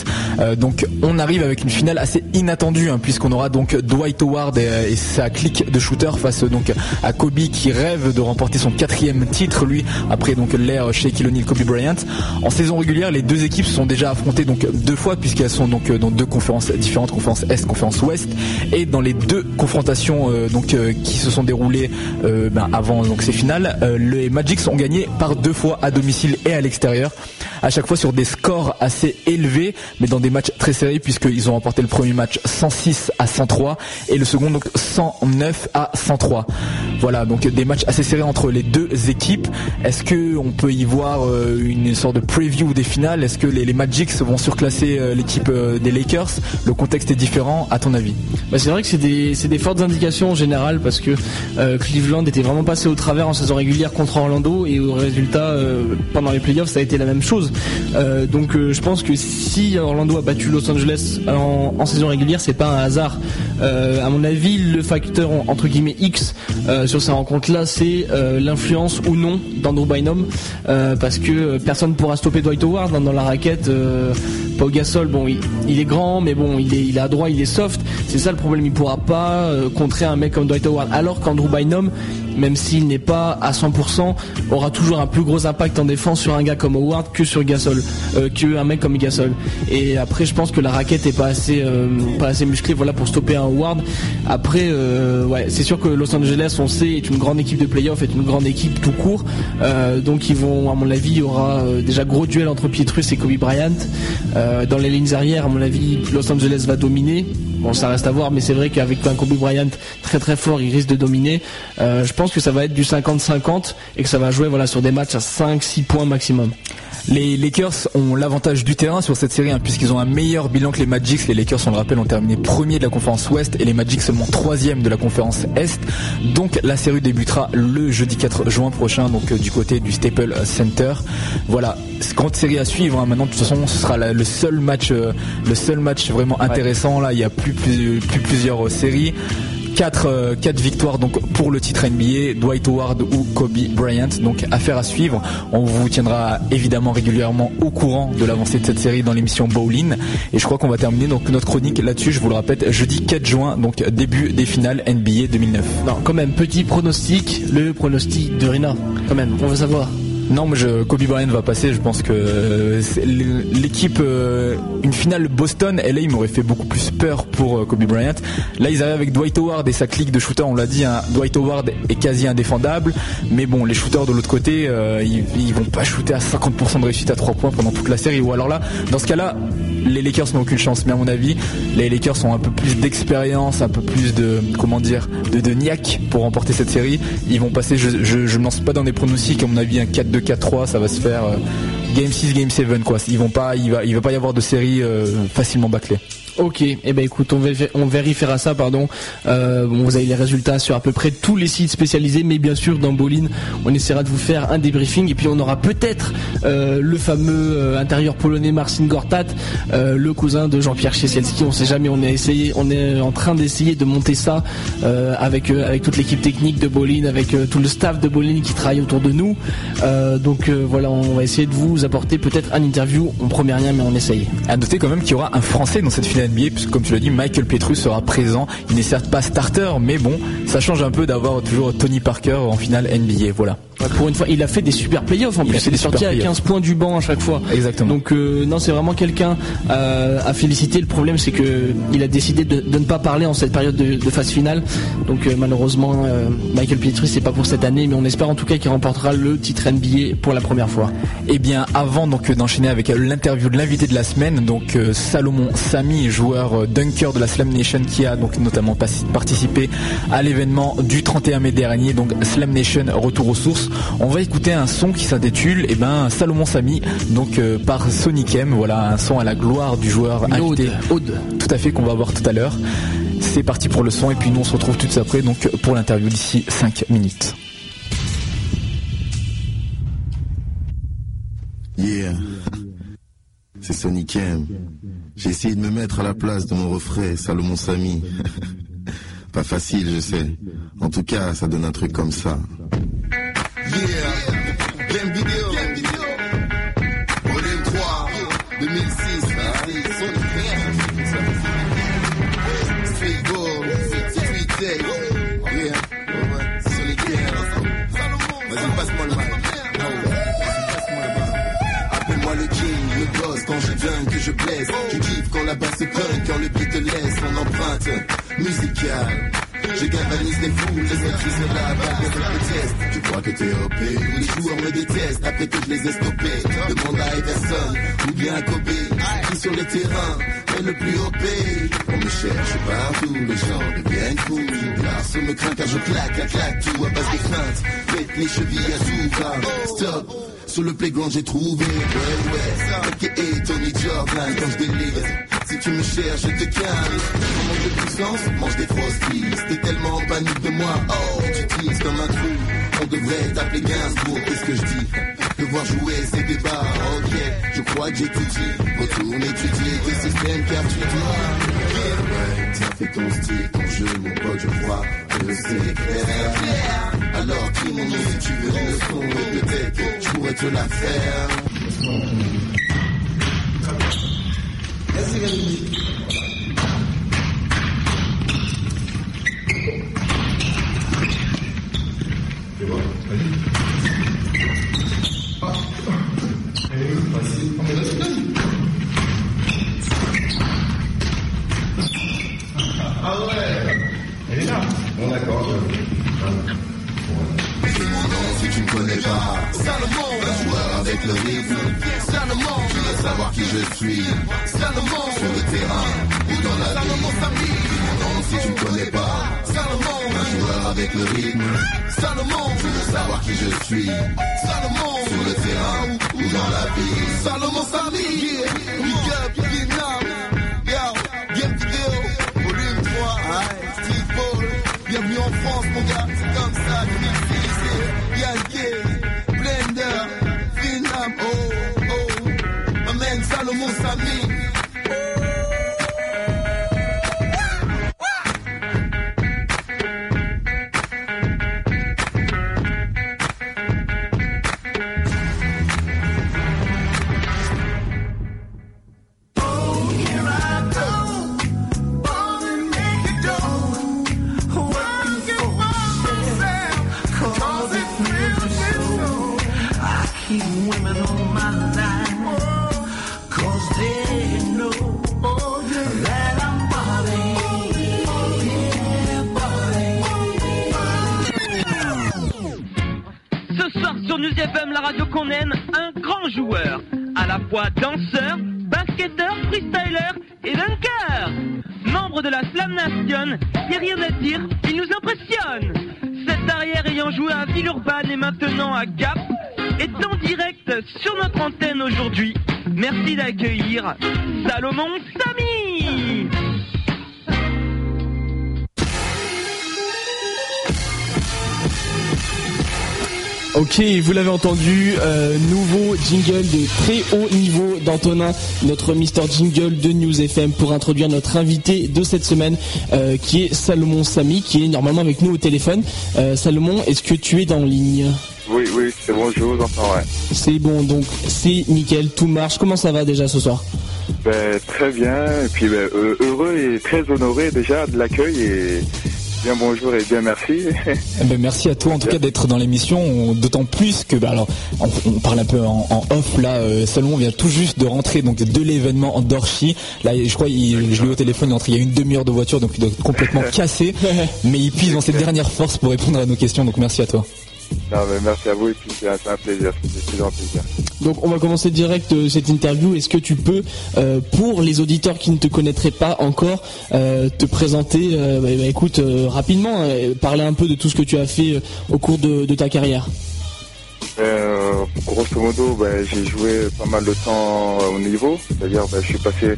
Euh, donc on arrive avec une finale assez inattendue hein, puisqu'on aura donc Dwight Howard et, sa clique de shooter face donc à Kobe qui rêve de remporter son quatrième titre lui après donc l'ère Shaquille O'Neal Kobe Bryant. En saison régulière, les deux équipes se sont déjà affrontées donc deux fois puisqu'elles sont donc dans deux conférences différentes, conférence Est, conférence Ouest, et dans les deux confrontations euh, euh, qui se sont déroulées euh, ben, avant donc ces finales, les Magics ont gagné par deux fois à domicile et à l'extérieur, à chaque fois sur des scores assez élevés, mais dans des matchs très serrés puisqu'ils ont remporté le premier match 106 à 103 et le second donc 109 à 103. Voilà donc des matchs assez serrés entre les deux équipes. Est-ce que on peut y voir euh, une sorte de preview des finales? Est-ce que les, les Magics vont surclasser euh, l'équipe euh, des Lakers? Le contexte est différent, à ton avis? Bah, c'est vrai que c'est des, fortes indications en général parce que Cleveland était vraiment passé au travers en saison régulière contre Orlando et au résultat pendant les playoffs ça a été la même chose. Euh, donc euh, je pense que si Orlando a battu Los Angeles en, saison régulière c'est pas un hasard. Euh, à mon avis le facteur entre guillemets X euh, sur ces rencontres là c'est l'influence ou non d'Andrew Bynum parce que personne pourra stopper Dwight Howard dans, dans la raquette. Pau Gasol bon il, est grand mais bon il est il droit il est soft. C'est ça le problème il pourra pas euh, contrer un mec comme Dwight Howard. Alors qu'Andrew Bynum même s'il n'est pas à 100% aura toujours un plus gros impact en défense sur un gars comme Howard que sur Gasol euh, que un mec comme Gasol. Et après je pense que la raquette est pas assez euh, musclée voilà pour stopper un Howard. Après c'est sûr que Los Angeles on sait est une grande équipe de playoff est une grande équipe tout court. Donc ils vont à mon avis il y aura déjà gros duel entre Pietrus et Kobe Bryant Euh, dans les lignes arrières à mon avis Los Angeles va dominer Bon, ça reste à voir, mais c'est vrai qu'avec un Kobe Bryant très très fort, il risque de dominer. Euh, je pense que ça va être du 50-50 et que ça va jouer voilà sur des matchs à 5-6 points maximum. Les Lakers ont l'avantage du terrain sur cette série hein, puisqu'ils ont un meilleur bilan que les Magics. Les Lakers, on le rappelle, ont terminé premier de la conférence Ouest et les Magics seulement troisième de la conférence Est. Donc la série débutera le jeudi 4 juin prochain, donc euh, du côté du Staples Center. Voilà, grande série à suivre. hein. Maintenant, de toute façon, ce sera la- le seul match, euh, le seul match vraiment intéressant. Là, il y a plus, plus, plus plusieurs euh, séries. 4, victoires donc pour le titre NBA, Dwight Howard ou Kobe Bryant. Donc affaire à suivre. On vous tiendra évidemment régulièrement au courant de l'avancée de cette série dans l'émission Bowling. Et je crois qu'on va terminer notre chronique là-dessus. Je vous le répète, jeudi 4 juin, donc début des finales NBA 2009. Non, quand même, petit pronostic, le pronostic de Rina. Quand même, on veut savoir. Non, mais je, Kobe Bryant va passer. Je pense que l'équipe, euh, une finale Boston, LA, il m'aurait fait beaucoup plus peur pour euh, Kobe Bryant. Là, ils arrivent avec Dwight Howard et sa clique de shooters. On l'a dit, hein, Dwight Howard est quasi indéfendable. Mais bon, les shooters de l'autre côté, euh, ils, ils vont pas shooter à 50% de réussite à 3 points pendant toute la série. Ou alors là, dans ce cas-là, les Lakers n'ont aucune chance. Mais à mon avis, les Lakers ont un peu plus d'expérience, un peu plus de, comment dire, de, de niaque pour remporter cette série. Ils vont passer, je, ne lance pas dans des pronostics, à mon avis, un 4-2, 4-3, ça va se faire euh, Game 6, Game 7, quoi. Ils vont pas, il va, il va pas y avoir de série euh, facilement bâclée. Ok, et eh ben écoute, on, vér- on vérifiera ça, pardon. Euh, vous avez les résultats sur à peu près tous les sites spécialisés, mais bien sûr dans Bolin, on essaiera de vous faire un débriefing et puis on aura peut-être euh, le fameux euh, intérieur polonais Marcin Gortat, le cousin de Jean-Pierre Chieselski. On sait jamais, on est essayé, on est en train d'essayer de monter ça avec avec toute l'équipe technique de Bolin, avec tout le staff de Bolin qui travaille autour de nous. Donc voilà, on va essayer de vous apporter peut-être un interview. On promet rien, mais on essaye. À noter quand même qu'il y aura un Français dans cette finale NBA, puisque comme tu l'as dit, Michael Petrus sera présent. Il n'est certes pas starter, mais bon, ça change un peu d'avoir toujours Tony Parker en finale NBA. Voilà. Ouais, pour une fois, il a fait des super playoffs en Il plus. Il est des sorti à playoffs. 15 points du banc à chaque fois. Exactement. Donc euh, non, c'est vraiment quelqu'un euh, à féliciter. Le problème, c'est que il a décidé de, de ne pas parler en cette période de, de phase finale. Donc euh, malheureusement, euh, Michael Pietrus, c'est pas pour cette année, mais on espère en tout cas qu'il remportera le titre NBA pour la première fois. Eh bien, avant donc d'enchaîner avec l'interview de l'invité de la semaine, donc Salomon Samy, joueur dunker de la Slam Nation, qui a donc notamment participé à l'événement du 31 mai dernier, donc Slam Nation retour aux sources. On va écouter un son qui s'intitule eh ben Salomon Samy, donc euh, par Sonic M. Voilà un son à la gloire du joueur Une invité. ode, ode. Tout à fait qu'on va voir tout à l'heure. C'est parti pour le son et puis nous on se retrouve tout de suite après donc pour l'interview d'ici 5 minutes. Yeah. C'est Sonic M. J'ai essayé de me mettre à la place de mon refrain, Salomon Samy. Pas facile, je sais. En tout cas, ça donne un truc comme ça. Je galvanise les foules, les écrits sur la balle de le test. Tu crois que t'es OP, les joueurs me détestent, après que je les ai stoppés. Demande à Everson, ou bien à Kobe, qui sur le terrain est le plus OP. On me cherche partout, les gens deviennent fous. L'arce me craint car je claque, la claque, tout à base de feinte. Faites les chevilles à tout, stop. Sur le playground j'ai trouvé, ouais ouais, et Tony Jordan quand je délire. Si tu me cherches, je te calme. On manque de puissance, mange des frosties. T'es tellement en panique de moi, oh, tu trises comme un trou. On devrait t'appeler Gainsbourg, qu'est-ce que je dis? Devoir jouer ces débats, ok, je crois que j'ai tout dit. Retourne étudier tes systèmes car tu dois. Ça fait ton style, ton jeu, mon pote, je crois que c'est clair. Alors crie mon nom tu veux une leçon et peut-être je pourrais te la faire. Dis Salomon Samy. Ok, vous l'avez entendu, euh, nouveau jingle de très haut niveau d'Antonin, notre Mister Jingle de News FM pour introduire notre invité de cette semaine euh, qui est Salomon Samy qui est normalement avec nous au téléphone. Euh, Salomon, est-ce que tu es dans ligne? Oui, oui, c'est bon, je vous entends, ouais. C'est bon, donc c'est nickel, tout marche. Comment ça va déjà ce soir? Ben, très bien, et puis ben, heureux et très honoré déjà de l'accueil et bien bonjour et bien merci. Eh ben, merci à toi en tout cas d'être dans l'émission, On- d'autant plus que bah, alors on, on parle un peu en, en off là, euh, Salomon vient tout juste de rentrer donc de l'événement en Dorchy. Là je crois il, je l'ai au téléphone, il est rentré il y a une demi-heure de voiture donc il doit être complètement cassé, mais il puise dans ses dernières forces pour répondre à nos questions donc merci à toi. Non, mais merci à vous et puis c'est un, plaisir, c'est toujours un plaisir. Donc on va commencer direct euh, cette interview. Est-ce que tu peux, euh, pour les auditeurs qui ne te connaîtraient pas encore, euh, te présenter, bah, bah, écoute, rapidement, parler un peu de tout ce que tu as fait au cours de, de ta carrière? Grosso modo, ben, j'ai joué pas mal de temps au niveau, c'est-à-dire je suis passé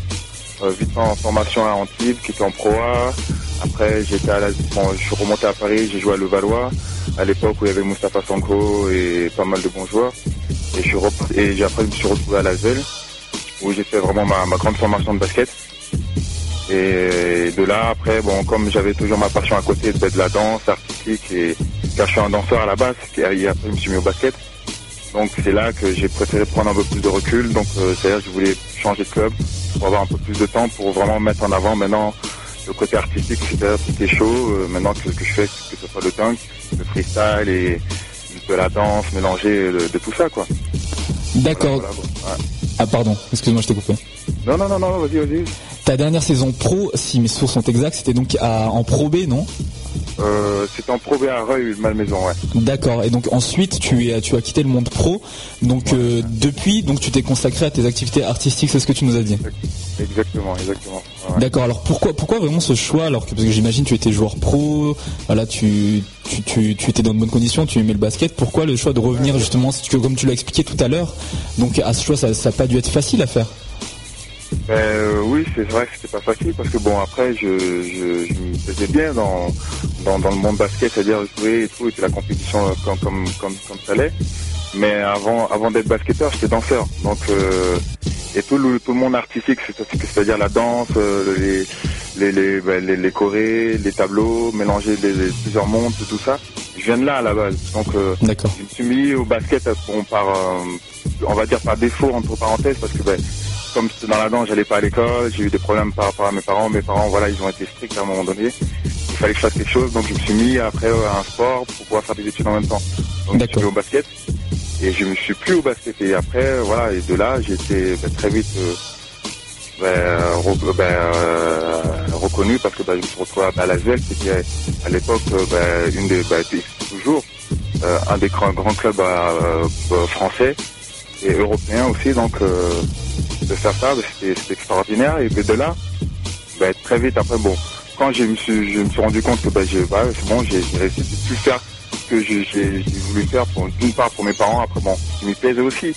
euh, vite en formation à Antibes, qui était en Pro A. Après, j'étais à la, bon, je suis remonté à Paris, j'ai joué à Levallois, à l'époque où il y avait Moustapha Sanko et pas mal de bons joueurs. Et, je suis rep- et après, je me suis retrouvé à Lasvel, où j'ai fait vraiment ma, ma grande formation de basket. Et de là, après, bon, comme j'avais toujours ma passion à côté de, de la danse artistique et car je suis un danseur à la base, et après je me suis mis au basket. Donc c'est là que j'ai préféré prendre un peu plus de recul. Donc euh, c'est-à-dire que je voulais changer de club pour avoir un peu plus de temps pour vraiment mettre en avant maintenant le côté artistique, c'est-à-dire tout est chaud. euh, maintenant que, que je fais, que ce soit le dunk, le freestyle et de la danse mélangée de, de tout ça quoi. D'accord. Voilà, voilà, ouais. Ah pardon, excuse-moi je t'ai coupé. Non non non non, vas-y vas-y. Ta dernière saison pro, si mes sources sont exactes, c'était donc à- en Pro B, non? Euh, C'était en Pro B à Reuil, Malmaison, ouais. D'accord. Et donc ensuite, tu, es, tu as quitté le monde pro. Donc euh, depuis, donc tu t'es consacré à tes activités artistiques, c'est ce que tu nous as dit. Exactement, exactement. ouais. D'accord. Alors pourquoi, pourquoi vraiment ce choix Alors que parce que j'imagine tu étais joueur pro, voilà, tu, tu, tu, tu étais dans de bonnes conditions, tu aimais le basket. Pourquoi le choix de revenir justement, comme tu l'as expliqué tout à l'heure Donc à ce choix, ça n'a pas dû être facile à faire? Ben, euh, oui, c'est vrai que c'était pas facile parce que bon après je, je, je me faisais bien dans, dans, dans le monde basket, c'est-à-dire jouer et tout, et la compétition euh, comme comme comme, comme ça allait. Mais avant avant d'être basketteur, j'étais danseur. Donc euh, et tout le tout le monde artistique, c'est- c'est-à-dire la danse, les les les, ben, les les chorés, les tableaux, mélanger les, les plusieurs mondes, tout ça. Je viens de là à la base. Donc euh, je me suis mis au basket bon, par, euh, on va dire par défaut entre parenthèses parce que ben, comme c'était dans la danse, j'allais pas à l'école, j'ai eu des problèmes par rapport à mes parents. Mes parents, voilà, ils ont été stricts à un moment donné. Il fallait que je fasse quelque chose, donc je me suis mis après euh, à un sport pour pouvoir faire des études en même temps. Donc je suis au basket et je me suis plus au basket. Et après, euh, voilà, et de là, j'ai été ben, très vite euh, re- ben, euh, reconnu parce que je me suis retrouvé à Lasvel, qui était à l'époque une des, toujours euh, un des grands, grands clubs français et européens aussi. Donc euh, de faire ça, c'était extraordinaire. Et de là, ben, très vite après, bon, quand je me suis, je me suis rendu compte que ben, j'ai- ben, c'est bon, j'ai réussi de plus faire ce que j'ai voulu faire pour d'une part pour mes parents, après bon, qui m'y plaisait aussi.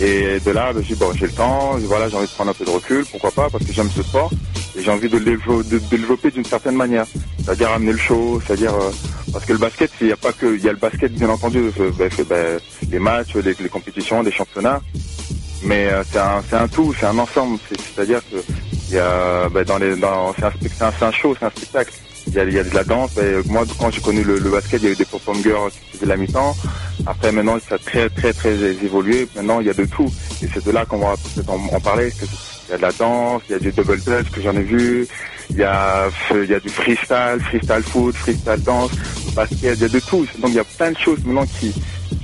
Et de là, ben, j'ai bon, j'ai le temps, voilà, j'ai envie de prendre un peu de recul, pourquoi pas, parce que j'aime ce sport et j'ai envie de le de, de développer d'une certaine manière, c'est-à-dire amener le show, c'est-à-dire euh, Parce que le basket, il y a pas que, il y a le basket bien entendu, fait, bah, les matchs, les, compétitions, les championnats, mais euh, c'est un, c'est un tout, c'est un ensemble. C'est- C'est-à-dire que il y a, bah, dans les, dans, c'est un, un show, c'est un spectacle. Il y a, de la danse. bah, moi, quand j'ai connu le, basket, il y a eu des pop girls qui faisaient la mi-temps. Après, maintenant, ça a très, très, très évolué. Maintenant, il y a de tout. Et c'est de là qu'on va peut-être en, parler. Il y a de la danse, il y a du double dutch que j'en ai vu. Il y a, il y a du freestyle, freestyle foot, freestyle danse, basket, il y a de tout. Donc, il y a plein de choses maintenant qui,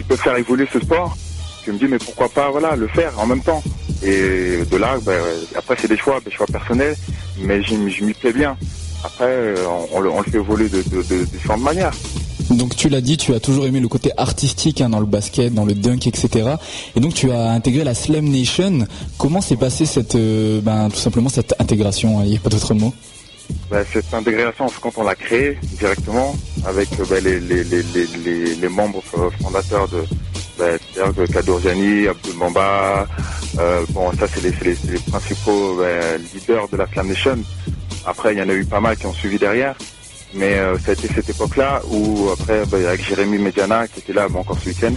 peuvent faire évoluer ce sport. Je me dis, mais pourquoi pas, voilà, le faire en même temps? Et de là, ben, après, c'est des choix, des choix personnels, mais je m'y plais bien. Après, euh, on, on le, on le fait évoluer de, de, de différentes manières. Donc tu l'as dit, tu as toujours aimé le côté artistique hein, dans le basket, dans le dunk, etc. Et donc tu as intégré la Slam Nation. Comment s'est passée cette, euh, ben, tout simplement cette intégration Il n'y a pas d'autre mot? Ben, cette intégration, quand on l'a créée directement avec euh, ben, les, les, les, les, membres fondateurs de ben, Kadourjani, Abdul Mamba, euh, bon ça c'est les, principaux leaders de la Slam Nation. Après il y en a eu pas mal qui ont suivi derrière. Mais euh, ça a été cette époque-là où après ben, avec Jérémy Mediana qui était là bon, encore ce week-end,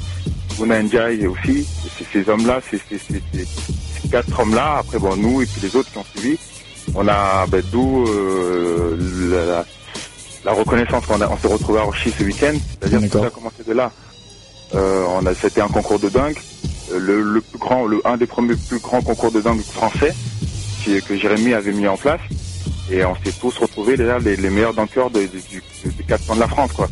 Bouna Ndiaye aussi, c'est ces hommes-là, c'est ces quatre hommes-là, après bon nous et puis les autres qui ont suivi, on a ben, d'où euh, la, la reconnaissance qu'on on s'est retrouvé à Orchi ce week-end, c'est-à-dire que ça a commencé de là. Euh, on a, c'était un concours de euh, le, le plus grand, le un des premiers plus grands concours de dunk français qui, que Jérémy avait mis en place, et on s'est tous retrouvés déjà les, meilleurs dunkers de, de- du- quatre de la France, quoi.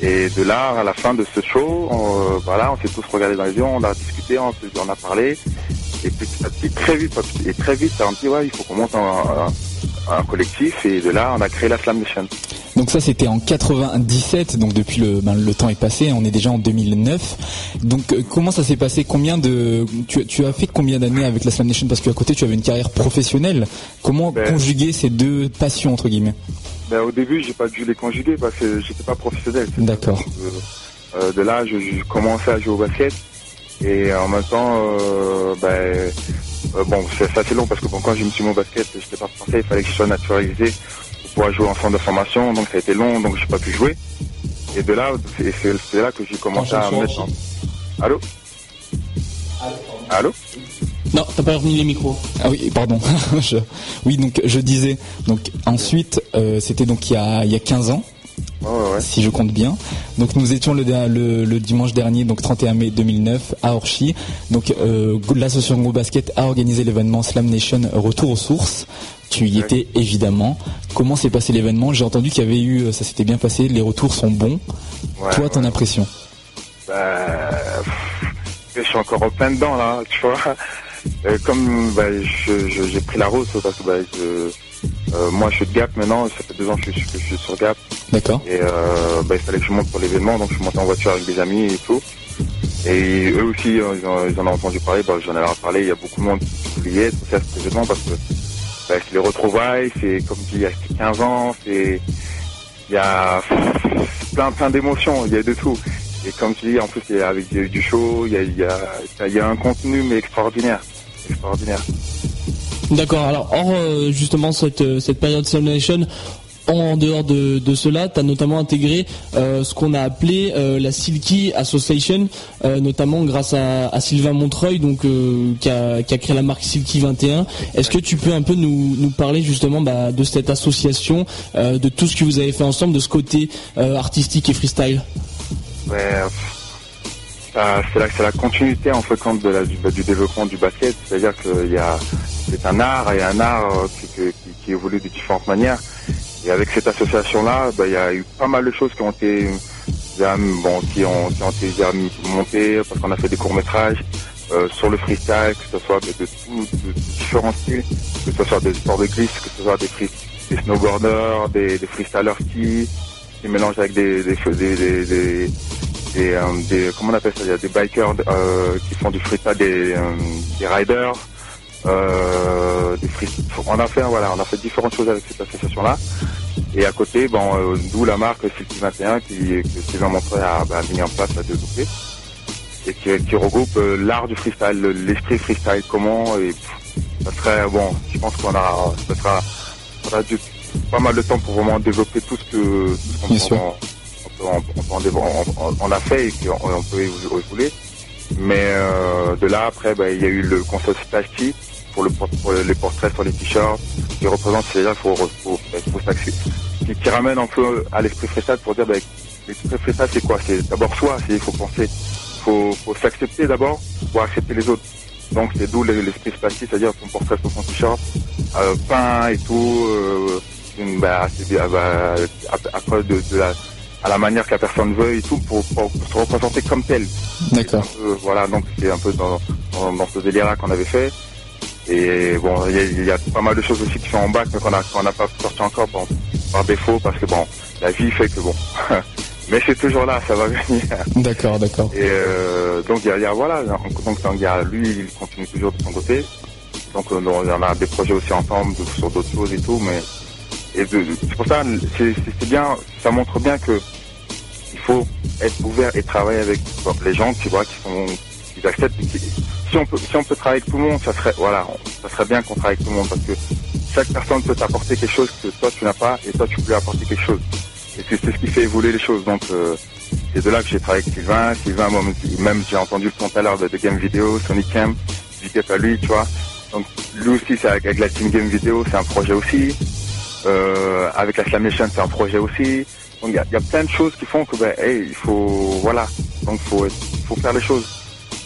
Et de là, à la fin de ce show, on, euh, voilà, on s'est tous regardés dans les yeux, on a discuté, on, on a parlé, et petit très vite, et très vite, on dit ouais, il faut qu'on monte un, un- un collectif, et de là, on a créé la Slam Nation. Donc ça c'était en 97, donc depuis le, ben, le temps est passé, on est déjà en 2009. Donc euh, comment ça s'est passé? Combien de tu, tu as fait combien d'années avec la Slam Nation Parce qu'à côté tu avais une carrière professionnelle. Comment Ben- conjuguer ces deux passions entre guillemets? Ben, au début, j'ai pas dû les conjuguer parce que j'étais pas professionnel. D'accord. Euh, de là, je, je commençais à jouer au basket et en même temps, euh, ben, euh, bon, c'est assez long parce que bon, quand je me suis mis au basket, j'étais pas français, il fallait que je sois naturalisé pour pouvoir jouer en centre de formation, donc ça a été long, donc j'ai pas pu jouer. Et de là, c'est là que j'ai commencé à me mettre en... Allô? Allô? Non, t'as pas remis les micros. Ah oui, pardon. Je- Oui, donc je disais. Donc ensuite, euh, c'était donc il y a, il y a 15 ans. Si je compte bien. Donc nous étions le, le, le dimanche dernier, donc 31 mai 2009, à Orchi. Donc euh, l'association Go Basket a organisé l'événement Slam Nation Retour aux sources. Tu y étais évidemment. Comment s'est passé l'événement? J'ai entendu qu'il y avait eu, ça s'était bien passé, les retours sont bons. Toi, ton impression? Bah, je suis encore en plein dedans là, tu vois. Euh, comme bah, j'ai pris la route parce que bah, je- euh, moi je suis de Gap maintenant, ça fait deux ans que je, suis- que je suis sur Gap. D'accord. Et euh, bah, il fallait que je monte pour l'événement, donc je suis monté en voiture avec des amis et tout. Et eux aussi, euh, ils, en- ils en ont entendu parler, bah, j'en ai leur parlé, il y a beaucoup de monde qui oubliait tout ça, cet événement parce que bah, c'est les retrouvailles, c'est comme dit il y a 15 ans, c'est il y a plein plein d'émotions, il y a de tout. Et comme tu dis, en plus il y a, avec, il y a eu du show, il y a, il y, a, il y a un contenu mais extraordinaire, extraordinaire. D'accord. Alors, hors euh, justement cette, euh, cette période Slam Nation, en dehors de, de cela, tu as notamment intégré euh, ce qu'on a appelé la Silky Association, notamment grâce à, à Sylvain Montreuil, donc qui, a, qui a créé la marque Silky 21. Est-ce que tu peux un peu nous, nous parler justement bah, de cette association, de tout ce que vous avez fait ensemble, de ce côté artistique et freestyle? C'est la, continuité en compte de bah, du développement du basket, c'est-à-dire qu'il y a c'est un art et un art euh, qui, qui, qui évolue de différentes manières. Et avec cette association-là, bah, il y a eu pas mal de choses qui ont été déjà, bon, qui ont, qui ont été déjà montées parce qu'on a fait des courts métrages euh, sur le freestyle, que ce soit de, tout- de- différents styles, que ce soit des sports de glisse, que ce soit des, free- des snowboarders, des, des freestylers ski, qui mélangent avec des, des, des, des, des- des, euh, des- comment on appelle ça, il y a des bikers euh, qui font du freestyle, des, euh, des riders, euh, des on a fait voilà, on a fait différentes choses avec cette association là. Et à côté, bon, euh, d'où la marque Silky 21 qui que Sylvain Montreuil a bah, mis en place à doublés et qui, qui regroupe euh, l'art du freestyle, le- l'esprit freestyle, comment et pff, ça serait bon, je pense qu'on a ça sera dû pas mal de temps pour vraiment développer tout ce que tout ce qu'on on, on, on, on a fait et qu'on on peut évoluer. Mais euh, de là, après, bah, il y a eu le concept Splashy pour, le, pour les portraits sur les t-shirts, qui représente, qu'il faut, faut, faut. Qui, qui ramène un peu à l'esprit freestyle pour dire, bah, l'esprit freestyle, c'est quoi? C'est d'abord soi, il faut penser, faut, faut s'accepter d'abord pour accepter les autres. Donc c'est d'où l'esprit splastique, c'est-à-dire ton portrait sur ton t-shirt, euh, peint et tout, euh, bah, bah, après de, de la à la manière que la personne veut et tout pour, pour, pour se représenter comme tel. D'accord. Euh, voilà, donc c'est un peu dans, dans, dans ce délire-là qu'on avait fait. Et bon, il y, y a pas mal de choses aussi qui sont en bac, mais qu'on a- qu'on n'a pas sorti encore par, par défaut, parce que bon, la vie fait que bon. mais c'est toujours là, ça va venir. D'accord, d'accord. Et euh, donc il y y a- voilà, donc il y a lui, il continue toujours de son côté. Donc euh, en a des projets aussi ensemble sur d'autres choses et tout, mais c'est pour ça, c'est bien, ça montre bien que il faut être ouvert et travailler avec les gens, tu vois, qui sont, qui acceptent. si on peut, si on peut travailler avec tout le monde, ça serait, voilà, ça serait bien qu'on travaille avec tout le monde parce que chaque personne peut t'apporter quelque chose que toi tu n'as pas et toi tu peux lui apporter quelque chose. Et c'est ce qui fait évoluer les choses. Donc euh, c'est de là que j'ai travaillé avec Sylvain. Sylvain, moi, même j'ai entendu le son tout à l'heure de, Game Vidéo, Sonic Cam, j'étais à lui, tu vois. Donc lui aussi, c'est avec, avec la team Game Vidéo, c'est un projet aussi. Euh, avec la Slam Nation, c'est un projet aussi. Donc il y a, plein de choses qui font que ben, il faut voilà, donc faut faire les choses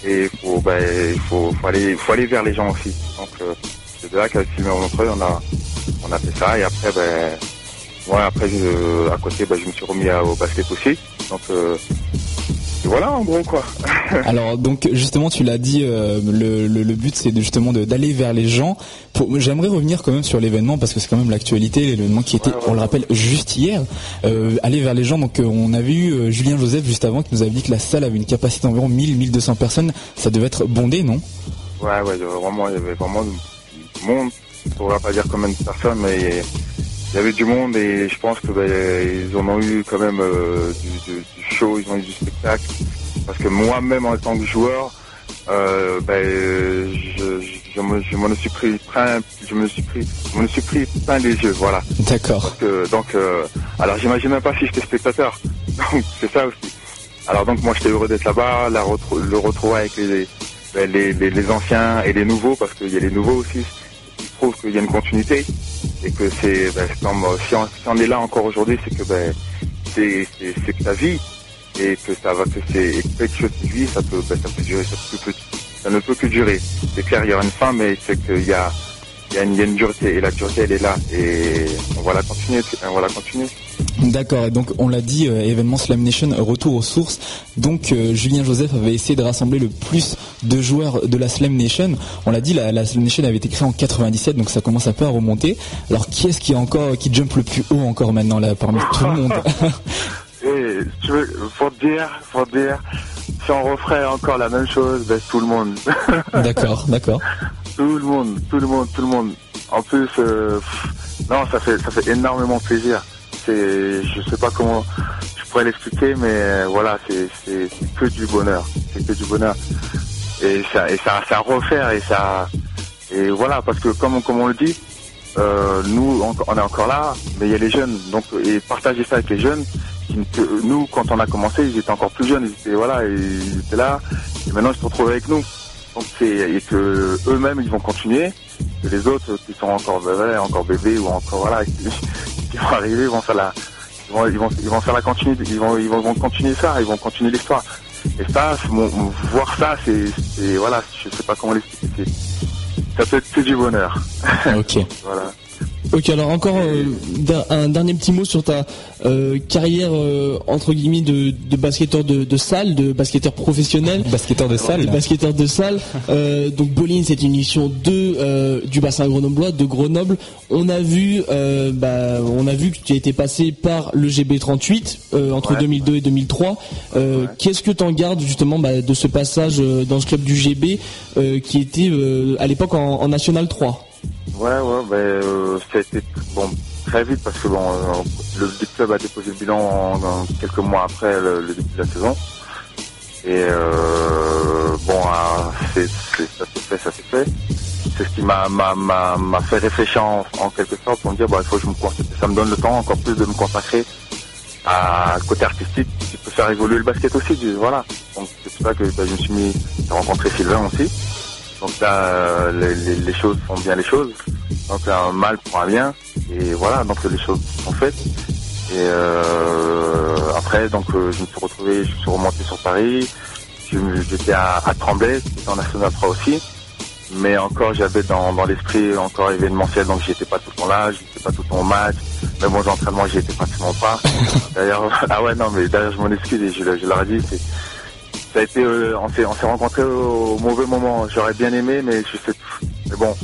et faut ben il faut, aller vers les gens aussi. Donc euh, c'est de là qu'avec Sylvain Montreuil, on a on a fait ça et après ben après je- à côté je me suis remis au basket aussi. Euh, voilà en gros quoi. Alors donc justement tu l'as dit, euh, le, le, le but c'est de, justement d'aller vers les gens. Pour- J'aimerais revenir quand même sur l'événement parce que c'est quand même l'actualité, l'événement qui était, on le rappelle, juste hier. Euh, aller vers les gens, donc euh, on avait eu euh, Julien Joseph juste avant qui nous avait dit que la salle avait une capacité d'environ 1000-1200 personnes. Ça devait être bondé, non? Ouais, ouais, il y avait vraiment, il y avait vraiment du monde. On va pas dire combien de personnes, mais il y avait du monde et je pense que ben, ils en ont eu quand même euh, du, du- du show, ils ont eu du spectacle. Parce que moi-même en tant que joueur, euh, ben, je, me, je m'en suis pris plein, je me suis pris, je me suis pris plein les yeux, voilà. D'accord. Donc, euh, alors j'imagine même pas si j'étais spectateur. Donc c'est ça aussi. Alors donc moi j'étais heureux d'être là-bas, la le retrouver avec les, ben, les, les, les anciens et les nouveaux, parce qu'il y a les nouveaux aussi, qui prouvent qu'il y a une continuité et que c'est ben, si, on, est là encore aujourd'hui, c'est que ben, c'est que ta vie et que ça va que c'est quelque chose qui vit, ça peut ben, ça peut durer, ça, peut, ça ne peut que durer. C'est clair, il y aura une fin, mais c'est qu'il y a il y a une dureté et la dureté elle est là et on va la continuer, on va la continuer. D'accord, et donc on l'a dit, euh, événement Slam Nation, retour aux sources. Donc euh, Julien Joseph avait essayé de rassembler le plus de joueurs de la Slam Nation. On l'a dit, la, la Slam Nation avait été créée en 97, donc ça commence un peu à remonter. Alors qui est-ce qui est encore, qui jump le plus haut encore maintenant là parmi tout le monde Et tu veux, pour dire, pour dire, si on referait encore la même chose, ben tout le monde. D'accord, d'accord. tout le monde, tout le monde, tout le monde. En plus, euh, pff, non, ça fait, ça fait énormément plaisir. C'est, je sais pas comment je pourrais l'expliquer, mais euh, voilà, c'est, c'est, c'est que du bonheur, c'est que du bonheur. Et ça, et ça, ça refaire et ça, et voilà, parce que comme, comme on le dit, euh, nous, on, est encore là, mais il y a les jeunes, donc et partager ça avec les jeunes. nous, quand on a commencé, ils étaient encore plus jeunes, ils étaient voilà, ils étaient là, et maintenant ils se retrouvent avec nous. Donc c'est et que eux-mêmes ils vont continuer, que les autres qui sont encore bébés, encore bébés ou encore voilà, qui, qui vont arriver, vont faire la, ils vont, ils vont, ils vont faire la continuité, ils vont, ils vont, vont continuer ça, ils vont continuer l'histoire. Et ça, voir ça, c'est, voilà, je sais pas comment l'expliquer. Ça peut être que du bonheur. ok. Voilà. Ok, alors encore euh, un dernier petit mot sur ta euh, carrière euh, entre guillemets de, de basketteur de, de salle, de basketteur professionnel. Basketteur de salle. Basketteur de salle. Donc Bolin, c'est une émission de euh, du bassin grenoblois, de Grenoble. On a vu, bah, on a vu que tu as été passé par le GB38 euh, entre Ouais. 2002 et 2003. Euh, Qu'est-ce que tu en gardes justement bah, de ce passage dans ce club du GB qui était à l'époque en, en National 3 Ouais, ouais, ben, euh, ça a été bon, très vite parce que bon, euh, le club a déposé le bilan en, quelques mois après le, début de la saison. Et euh, bon, ah, c'est, ça s'est fait, ça s'est fait. C'est ce qui m'a, m'a, fait réfléchir en, quelque sorte pour me dire, bon, il faut que je me concentre. Ça me donne le temps encore plus de me consacrer à, côté artistique qui peut faire évoluer le basket aussi. Voilà. Donc c'est pour ça que bah, je me suis mis à rencontrer Sylvain aussi. Donc là, euh, les, les- les choses font bien les choses. Donc un mal pour un bien. Et voilà, donc les choses sont faites. Et euh, après, donc euh, je me suis retrouvé, je me suis remonté sur Paris. J'étais à, à Tremblay, c'était en National 3 aussi. Mais encore, j'avais dans, dans l'esprit encore événementiel, donc j'étais pas tout le temps là, j'étais pas tout le temps au match. Mais bon, entraînements, j'y étais pratiquement pas. D'ailleurs, ah ouais, non, mais d'ailleurs, je m'en excuse et je, je leur ai dit, ça a été, euh, on s'est, on s'est rencontrés au mauvais moment. J'aurais bien aimé, mais je sais, mais bon,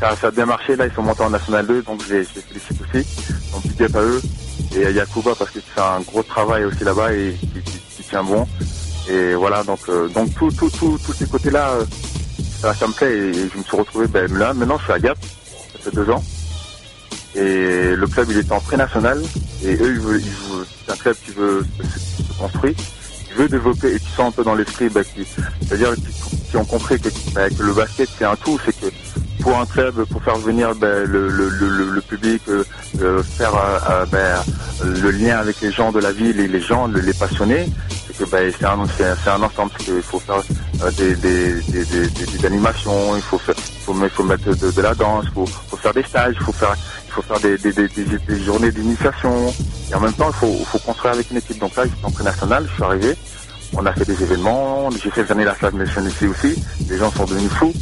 ça, a bien marché. Là, ils sont montés en National 2, donc je les, félicite aussi. Donc, big up à eux. Et à Yakuba parce qu'il fait un gros travail aussi là-bas et qui, tient bon. Et voilà, donc, euh, donc tout, tout, tout, tous ces côtés-là, euh, ça, me plaît et, je me suis retrouvé ben, là. Maintenant, je suis à Gap, ça fait deux ans. Et le club, il était en pré-national. Et eux, ils c'est un club qui veut se construire, veut développer et qui sont un peu dans l'esprit, qui, c'est-à-dire qui, ont compris que, ben, que le basket, c'est un tout. C'est que pour un club, pour faire venir ben, le, public, euh, euh, faire euh, ben, le lien avec les gens de la ville et les gens, le- les passionnés, c'est que c'est un, un, ensemble. Parce qu'il faut faire des, animations, il faut faut, mettre- de, la danse, il faut, faire des stages, il faut faire, faut faire des, des, des, des, journées d'initiation. Et en même temps, il faut, il faut construire avec une équipe. Donc là, j'étais en pré-national, je suis arrivé. On a fait des événements, j'ai fait venir la Nation ici aussi. Les gens sont devenus fous.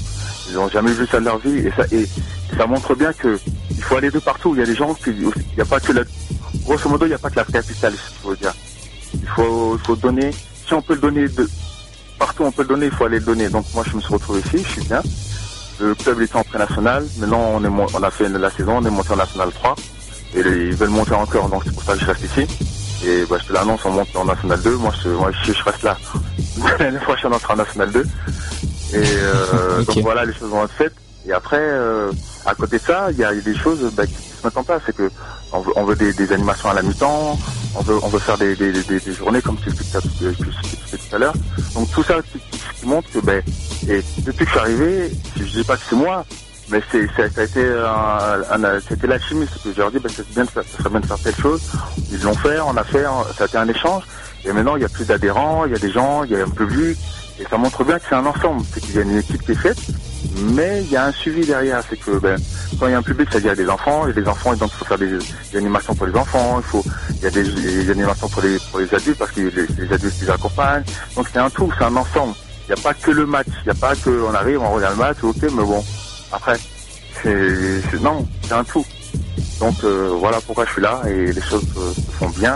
Ils n'ont jamais vu ça de leur vie et ça, et, ça montre bien que il faut aller de partout. Il y a des gens qui, il n'y a pas que la, grosso modo, il n'y a pas que la capitale, il faut dire. Il faut, il faut donner, si on peut le donner de, partout on peut le donner, il faut aller le donner. Donc moi, je me suis retrouvé ici, je suis bien. Le club était en pré-national. Maintenant, on est, on a fait la saison, on est monté en national 3. Et ils veulent monter encore, donc c'est pour ça que je reste ici. Et bah, je te l'annonce, on monte en national 2. Moi, je, moi, je, je reste là. L'année prochaine, on sera en national 2. Et euh, donc voilà, les choses vont être faites. Et après, euh, à côté de ça, il y a, il y a des choses bah, qui se mettent en place. C'est que on veut, veut des, animations à la mi-temps, on veut, faire des, journées comme tu je expliquais tout à l'heure. Donc tout ça qui, montre que ben, depuis que je suis arrivé, je dis pas que c'est moi, mais ça, a été un, un- c'était l'alchimie, c'est que je leur dis ben, c'est bien de faire, ça serait bien de faire telle chose. Ils l'ont fait, on a fait, ça a été un échange. Et maintenant il y a plus d'adhérents, il y a des gens, il y a un public, et ça montre bien que c'est un ensemble, c'est qu'il y a une équipe qui est faite, mais il y a un suivi derrière, c'est que ben, quand il y a un public, ça veut dire des enfants, a des enfants, et donc il faut faire des, animations pour les enfants, il faut, il y a des, animations pour les, pour les adultes, parce que les, les adultes les accompagnent. Donc c'est un tout, c'est un ensemble. Il n'y a pas que le match, il n'y a pas que on arrive, on regarde le match, ok, mais bon, après, c'est- non, c'est un tout. Donc euh, voilà pourquoi je suis là, et les choses euh, se font bien,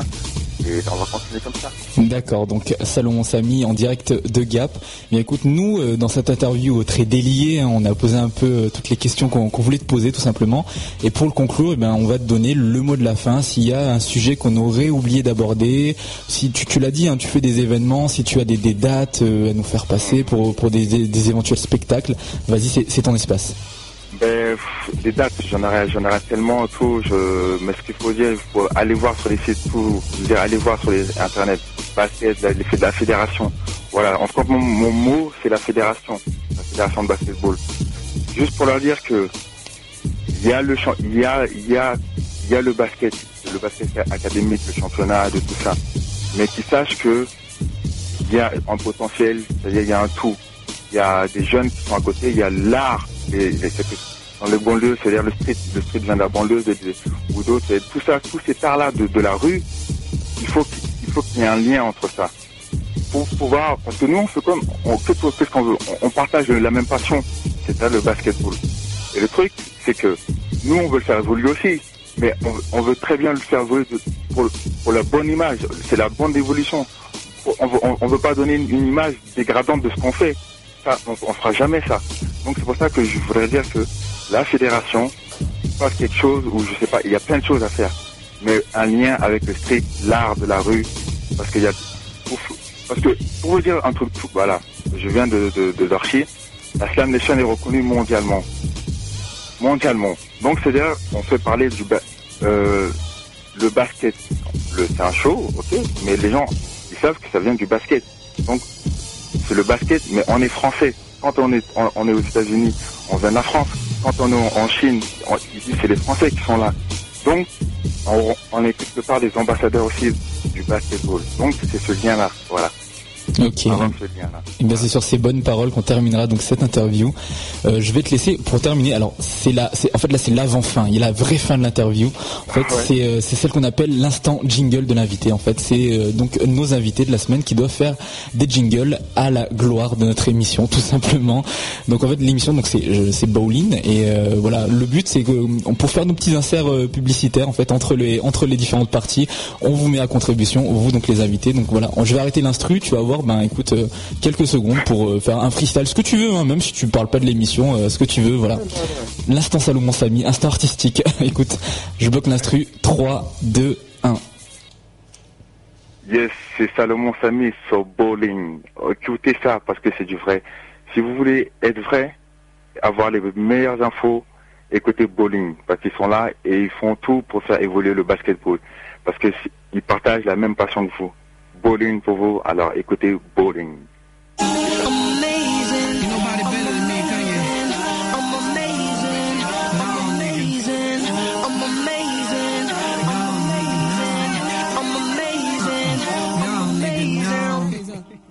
et on va continuer comme ça. D'accord, donc Salomon Samy en direct de Gap. Mais écoute, nous, euh, dans cette interview euh, très déliée, hein, on a posé un peu euh, toutes les questions qu'on voulait te poser tout simplement. Et pour le conclure, eh ben, on va te donner le mot de la fin. S'il y a un sujet qu'on aurait oublié d'aborder, si tu, l'as dit, hein, tu fais des événements, si tu as des, dates à nous faire passer pour, pour des, des- éventuels spectacles, vas-y, c'est ton espace. Ben, des dates, j'en aurais, j'en tellement tout. Mais ce qu'il faut dire, il faut aller voir sur les sites tout. Dire, aller voir sur les internet, basket, la, la fédération. Voilà. En cas, mon, mon mot, c'est la fédération, la fédération de basketball. Juste pour leur dire que il y a le il y a, y a, y a le basket, le basket académique, le championnat, de tout ça. Mais qu'ils sachent que il y a un potentiel, c'est-à-dire il y a un tout. Il y a des jeunes qui sont à côté, il y a l'art, que dans les banlieues, c'est-à-dire le street, le street vient de la banlieue ou d'autres, tout ça, tous ces arts-là de, de la rue, il faut qu'il il faut qu'il y ait un lien entre ça. Pour pouvoir, parce que nous, on fait comme, on fait tout ce qu'on veut, on, partage la même passion, c'est-à-dire le basketball. Et le truc, c'est que nous, on veut le faire évoluer aussi, mais on, veut- très bien le faire évoluer pour, pour la bonne image, c'est la bonne évolution. On veut, on, on veut pas donner une image dégradante de ce qu'on fait. Ça, on, on fera jamais ça. Donc c'est pour ça que je voudrais dire que la fédération fasse quelque chose où je sais pas, il y a plein de choses à faire, mais un lien avec le street, l'art de la rue, parce qu'il y a, parce que pour vous dire un truc, voilà, je viens de de, de la Slam est reconnue mondialement, mondialement. Donc c'est-à-dire, on fait parler du ba- euh, le basket, le c'est un show, ok, mais les gens ils savent que ça vient du basket. Donc c'est le basket, mais on est français. Quand on est, on, est aux États-Unis, on vient de la France. Quand on est en, Chine, c'est les Français qui sont là. Donc, on, on est quelque part des ambassadeurs aussi du basketball. Donc c'est ce lien-là, voilà. Ok. Et bien c'est sur ces bonnes paroles qu'on terminera donc cette interview. Euh, je vais te laisser pour terminer. Alors c'est là, en fait là c'est l'avant-fin. Il y a la vraie fin de l'interview. En fait c'est euh, c'est celle qu'on appelle l'instant jingle de l'invité. En fait c'est euh, donc nos invités de la semaine qui doivent faire des jingles à la gloire de notre émission tout simplement. Donc en fait l'émission donc c'est c'est bowling et euh, voilà le but c'est que pour faire nos petits inserts publicitaires en fait entre les entre les différentes parties, on vous met à contribution vous donc les invités. Donc voilà, je vais arrêter l'instru. Tu vas voir ben écoute euh, quelques secondes pour euh, faire un freestyle ce que tu veux hein, même si tu parles pas de l'émission euh, ce que tu veux voilà. L'instant Salomon Samy, instant artistique. écoute, je bloque l'instru 3 2 1. Yes, c'est Salomon Samy sur Bowling. Écoutez ça parce que c'est du vrai. Si vous voulez être vrai, avoir les meilleures infos, écoutez Bowling parce qu'ils sont là et ils font tout pour faire évoluer le basketball parce que si- ils partagent la même passion que vous. Bowling pour vous, alors écoutez Bowling.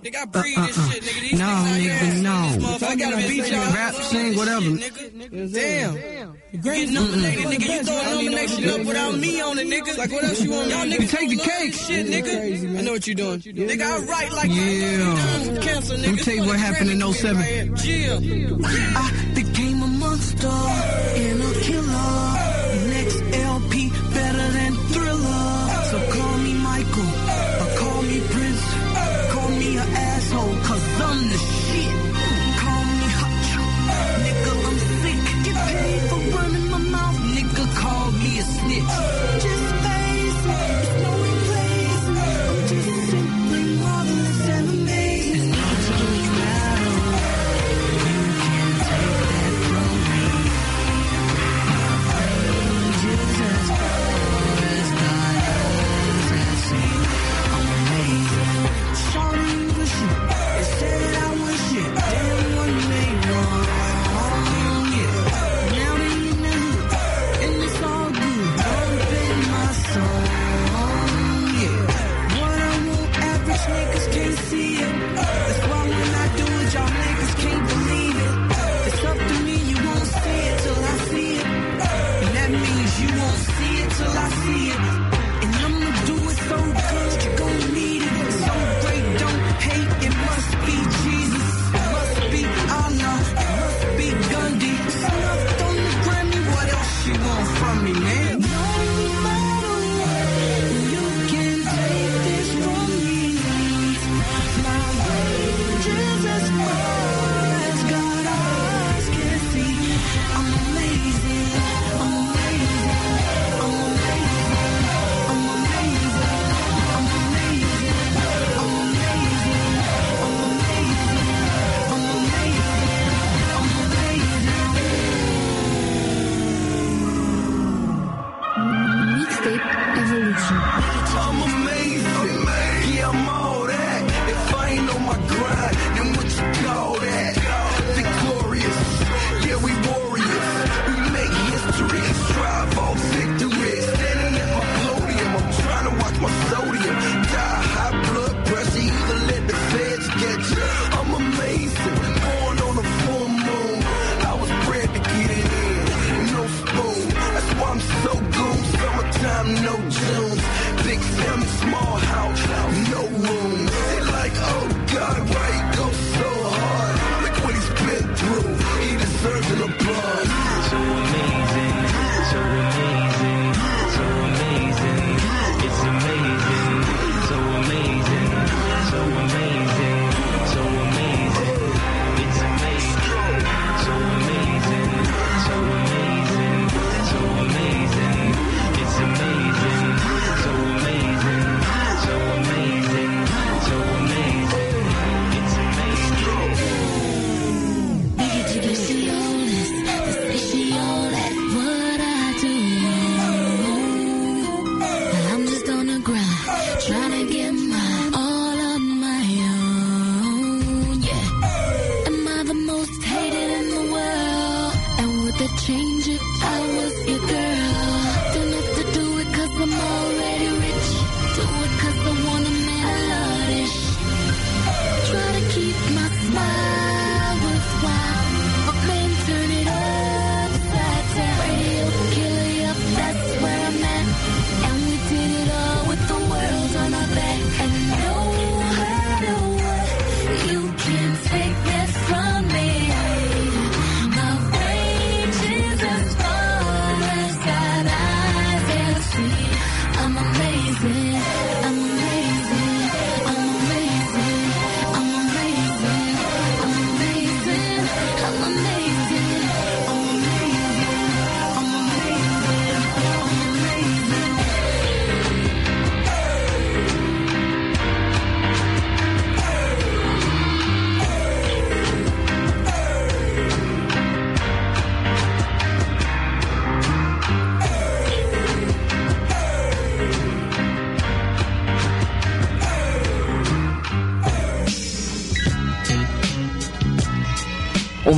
Nigga, I breathe this shit, nigga. These No, niggas nigga, no. I gotta beat y'all. Rap, sing, whatever. Damn. You get nominated, nigga. You throw a nomination up without me on it, nigga. Like, what else you want? Y'all niggas take the cake. Shit, nigga. I know what you're doing. Nigga, I write like Yeah. cancer, nigga. Let me tell you what happened in 07. Chill. I became a monster and a killer.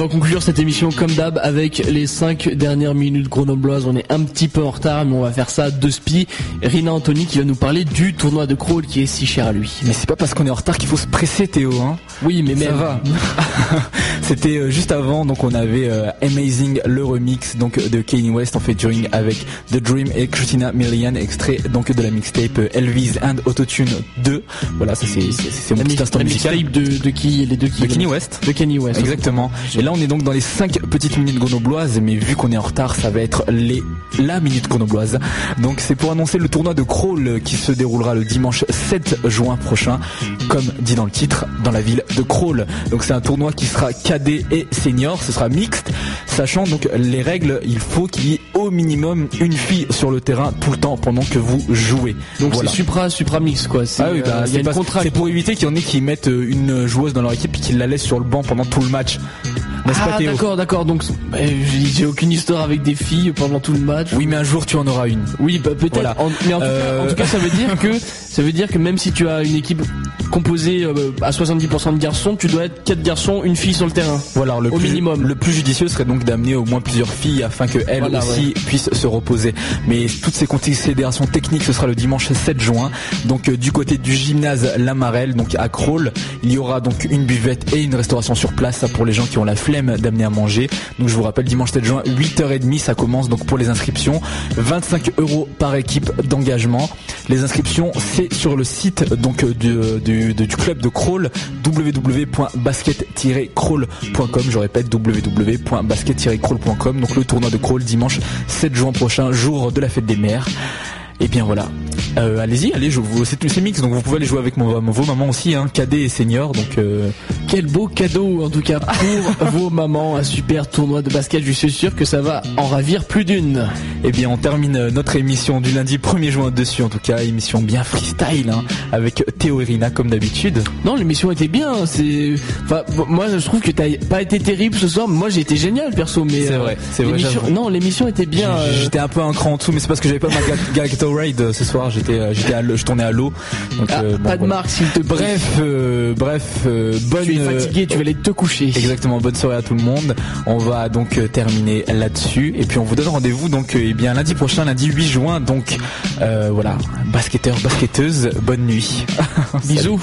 Va conclure cette émission comme d'hab avec les 5 dernières minutes grenobloises. On est un petit peu en retard, mais on va faire ça de spi. Rina Anthony qui va nous parler du tournoi de crawl qui est si cher à lui. Mais c'est pas parce qu'on est en retard qu'il faut se presser, Théo. Hein. Oui, mais Ça même. va. C'était euh, juste avant, donc on avait euh, Amazing le remix donc de Kanye West en featuring avec The Dream et Christina Milian, extrait donc de la mixtape euh, Elvis and Autotune 2. Voilà, ça c'est mon La petit instant la musical. mixtape de, de qui Les deux qui De Kanye West. De Kanye West. Exactement. Et là, on est donc dans les 5 petites minutes grenobloises, mais vu qu'on est en retard, ça va être les la minute grenobloise. Donc, c'est pour annoncer le tournoi de crawl qui se déroulera le dimanche 7 juin prochain, comme dit dans le titre, dans la ville de Crawl. Donc, c'est un tournoi qui sera cadet et senior, ce sera mixte, sachant donc les règles, il faut qu'il y ait au minimum une fille sur le terrain tout le temps pendant que vous jouez. Donc Voilà. c'est Supra, Supra Mix quoi. C'est, Ah oui, euh, bah, pas- contrainte. c'est pour éviter qu'il y en ait qui mettent euh, une joueuse dans leur équipe et qui la laissent sur le banc pendant tout le match. N'est-ce pas Ah Théo d'accord, d'accord. Donc bah, j'ai j'ai aucune histoire avec des filles pendant tout le match. Oui, mais un jour tu en auras une. Oui, bah, peut-être. Voilà. En- mais en tout, Euh, cas, en tout cas, ça veut dire que ça veut dire que même si tu as une équipe composée euh, à 70% de garçons, tu dois être quatre garçons, une fille sur le terrain. Voilà, le Au plus, minimum. Le plus judicieux serait donc d'amener au moins plusieurs filles afin que elles Voilà, aussi puissent se reposer. Mais toutes ces considérations techniques, ce sera le dimanche 7 juin. Donc euh, du côté du gymnase Lamarelle, donc à Crawl, il y aura donc une buvette et une restauration sur place ça, pour les gens qui ont la flemme d'amener à manger. Donc je vous rappelle, dimanche 7 juin, 8h30, ça commence donc pour les inscriptions. 25 euros par équipe d'engagement. Les inscriptions, c'est sur le site donc euh, du- du club de crawl www.basket-crawl.com. Je répète www.basket-crawl.com. Donc le tournoi de crawl dimanche 7 juin prochain, jour de la fête des mères. Et bien voilà. Euh, allez-y, allez, je vous, c'est c'est mix, donc vous pouvez aller jouer avec mon, vos mamans aussi, hein, cadet et senior. Donc euh, Quel beau cadeau en tout cas pour vos mamans, un super tournoi de basket. Je suis sûr que ça va en ravir plus d'une. Eh bien, on termine notre émission du lundi 1er juin dessus, en tout cas, émission bien freestyle, hein, avec Théo et Rina comme d'habitude. Non, l'émission était bien. C'est, enfin, moi je trouve que t'as pas été terrible ce soir. mais Moi j'ai été génial perso, mais C'est euh, vrai, c'est vrai. Non, l'émission était bien. euh, J'étais un peu un cran en dessous, mais c'est parce que j'avais pas ma Ga- Gatorade euh, ce soir. J'étais, euh, j'étais, à l'eau- je tournais à l'eau. Donc, ah, euh, bon, pas de marque s'il te plaît. Bref, bref, bonne. tu es fatigué, tu vas aller te coucher. Exactement, bonne soirée à tout le monde. On va donc terminer là-dessus et puis on vous donne rendez-vous donc eh bien lundi prochain, lundi 8 juin. Donc voilà, basketteur, basketteuse, bonne nuit. Bisous.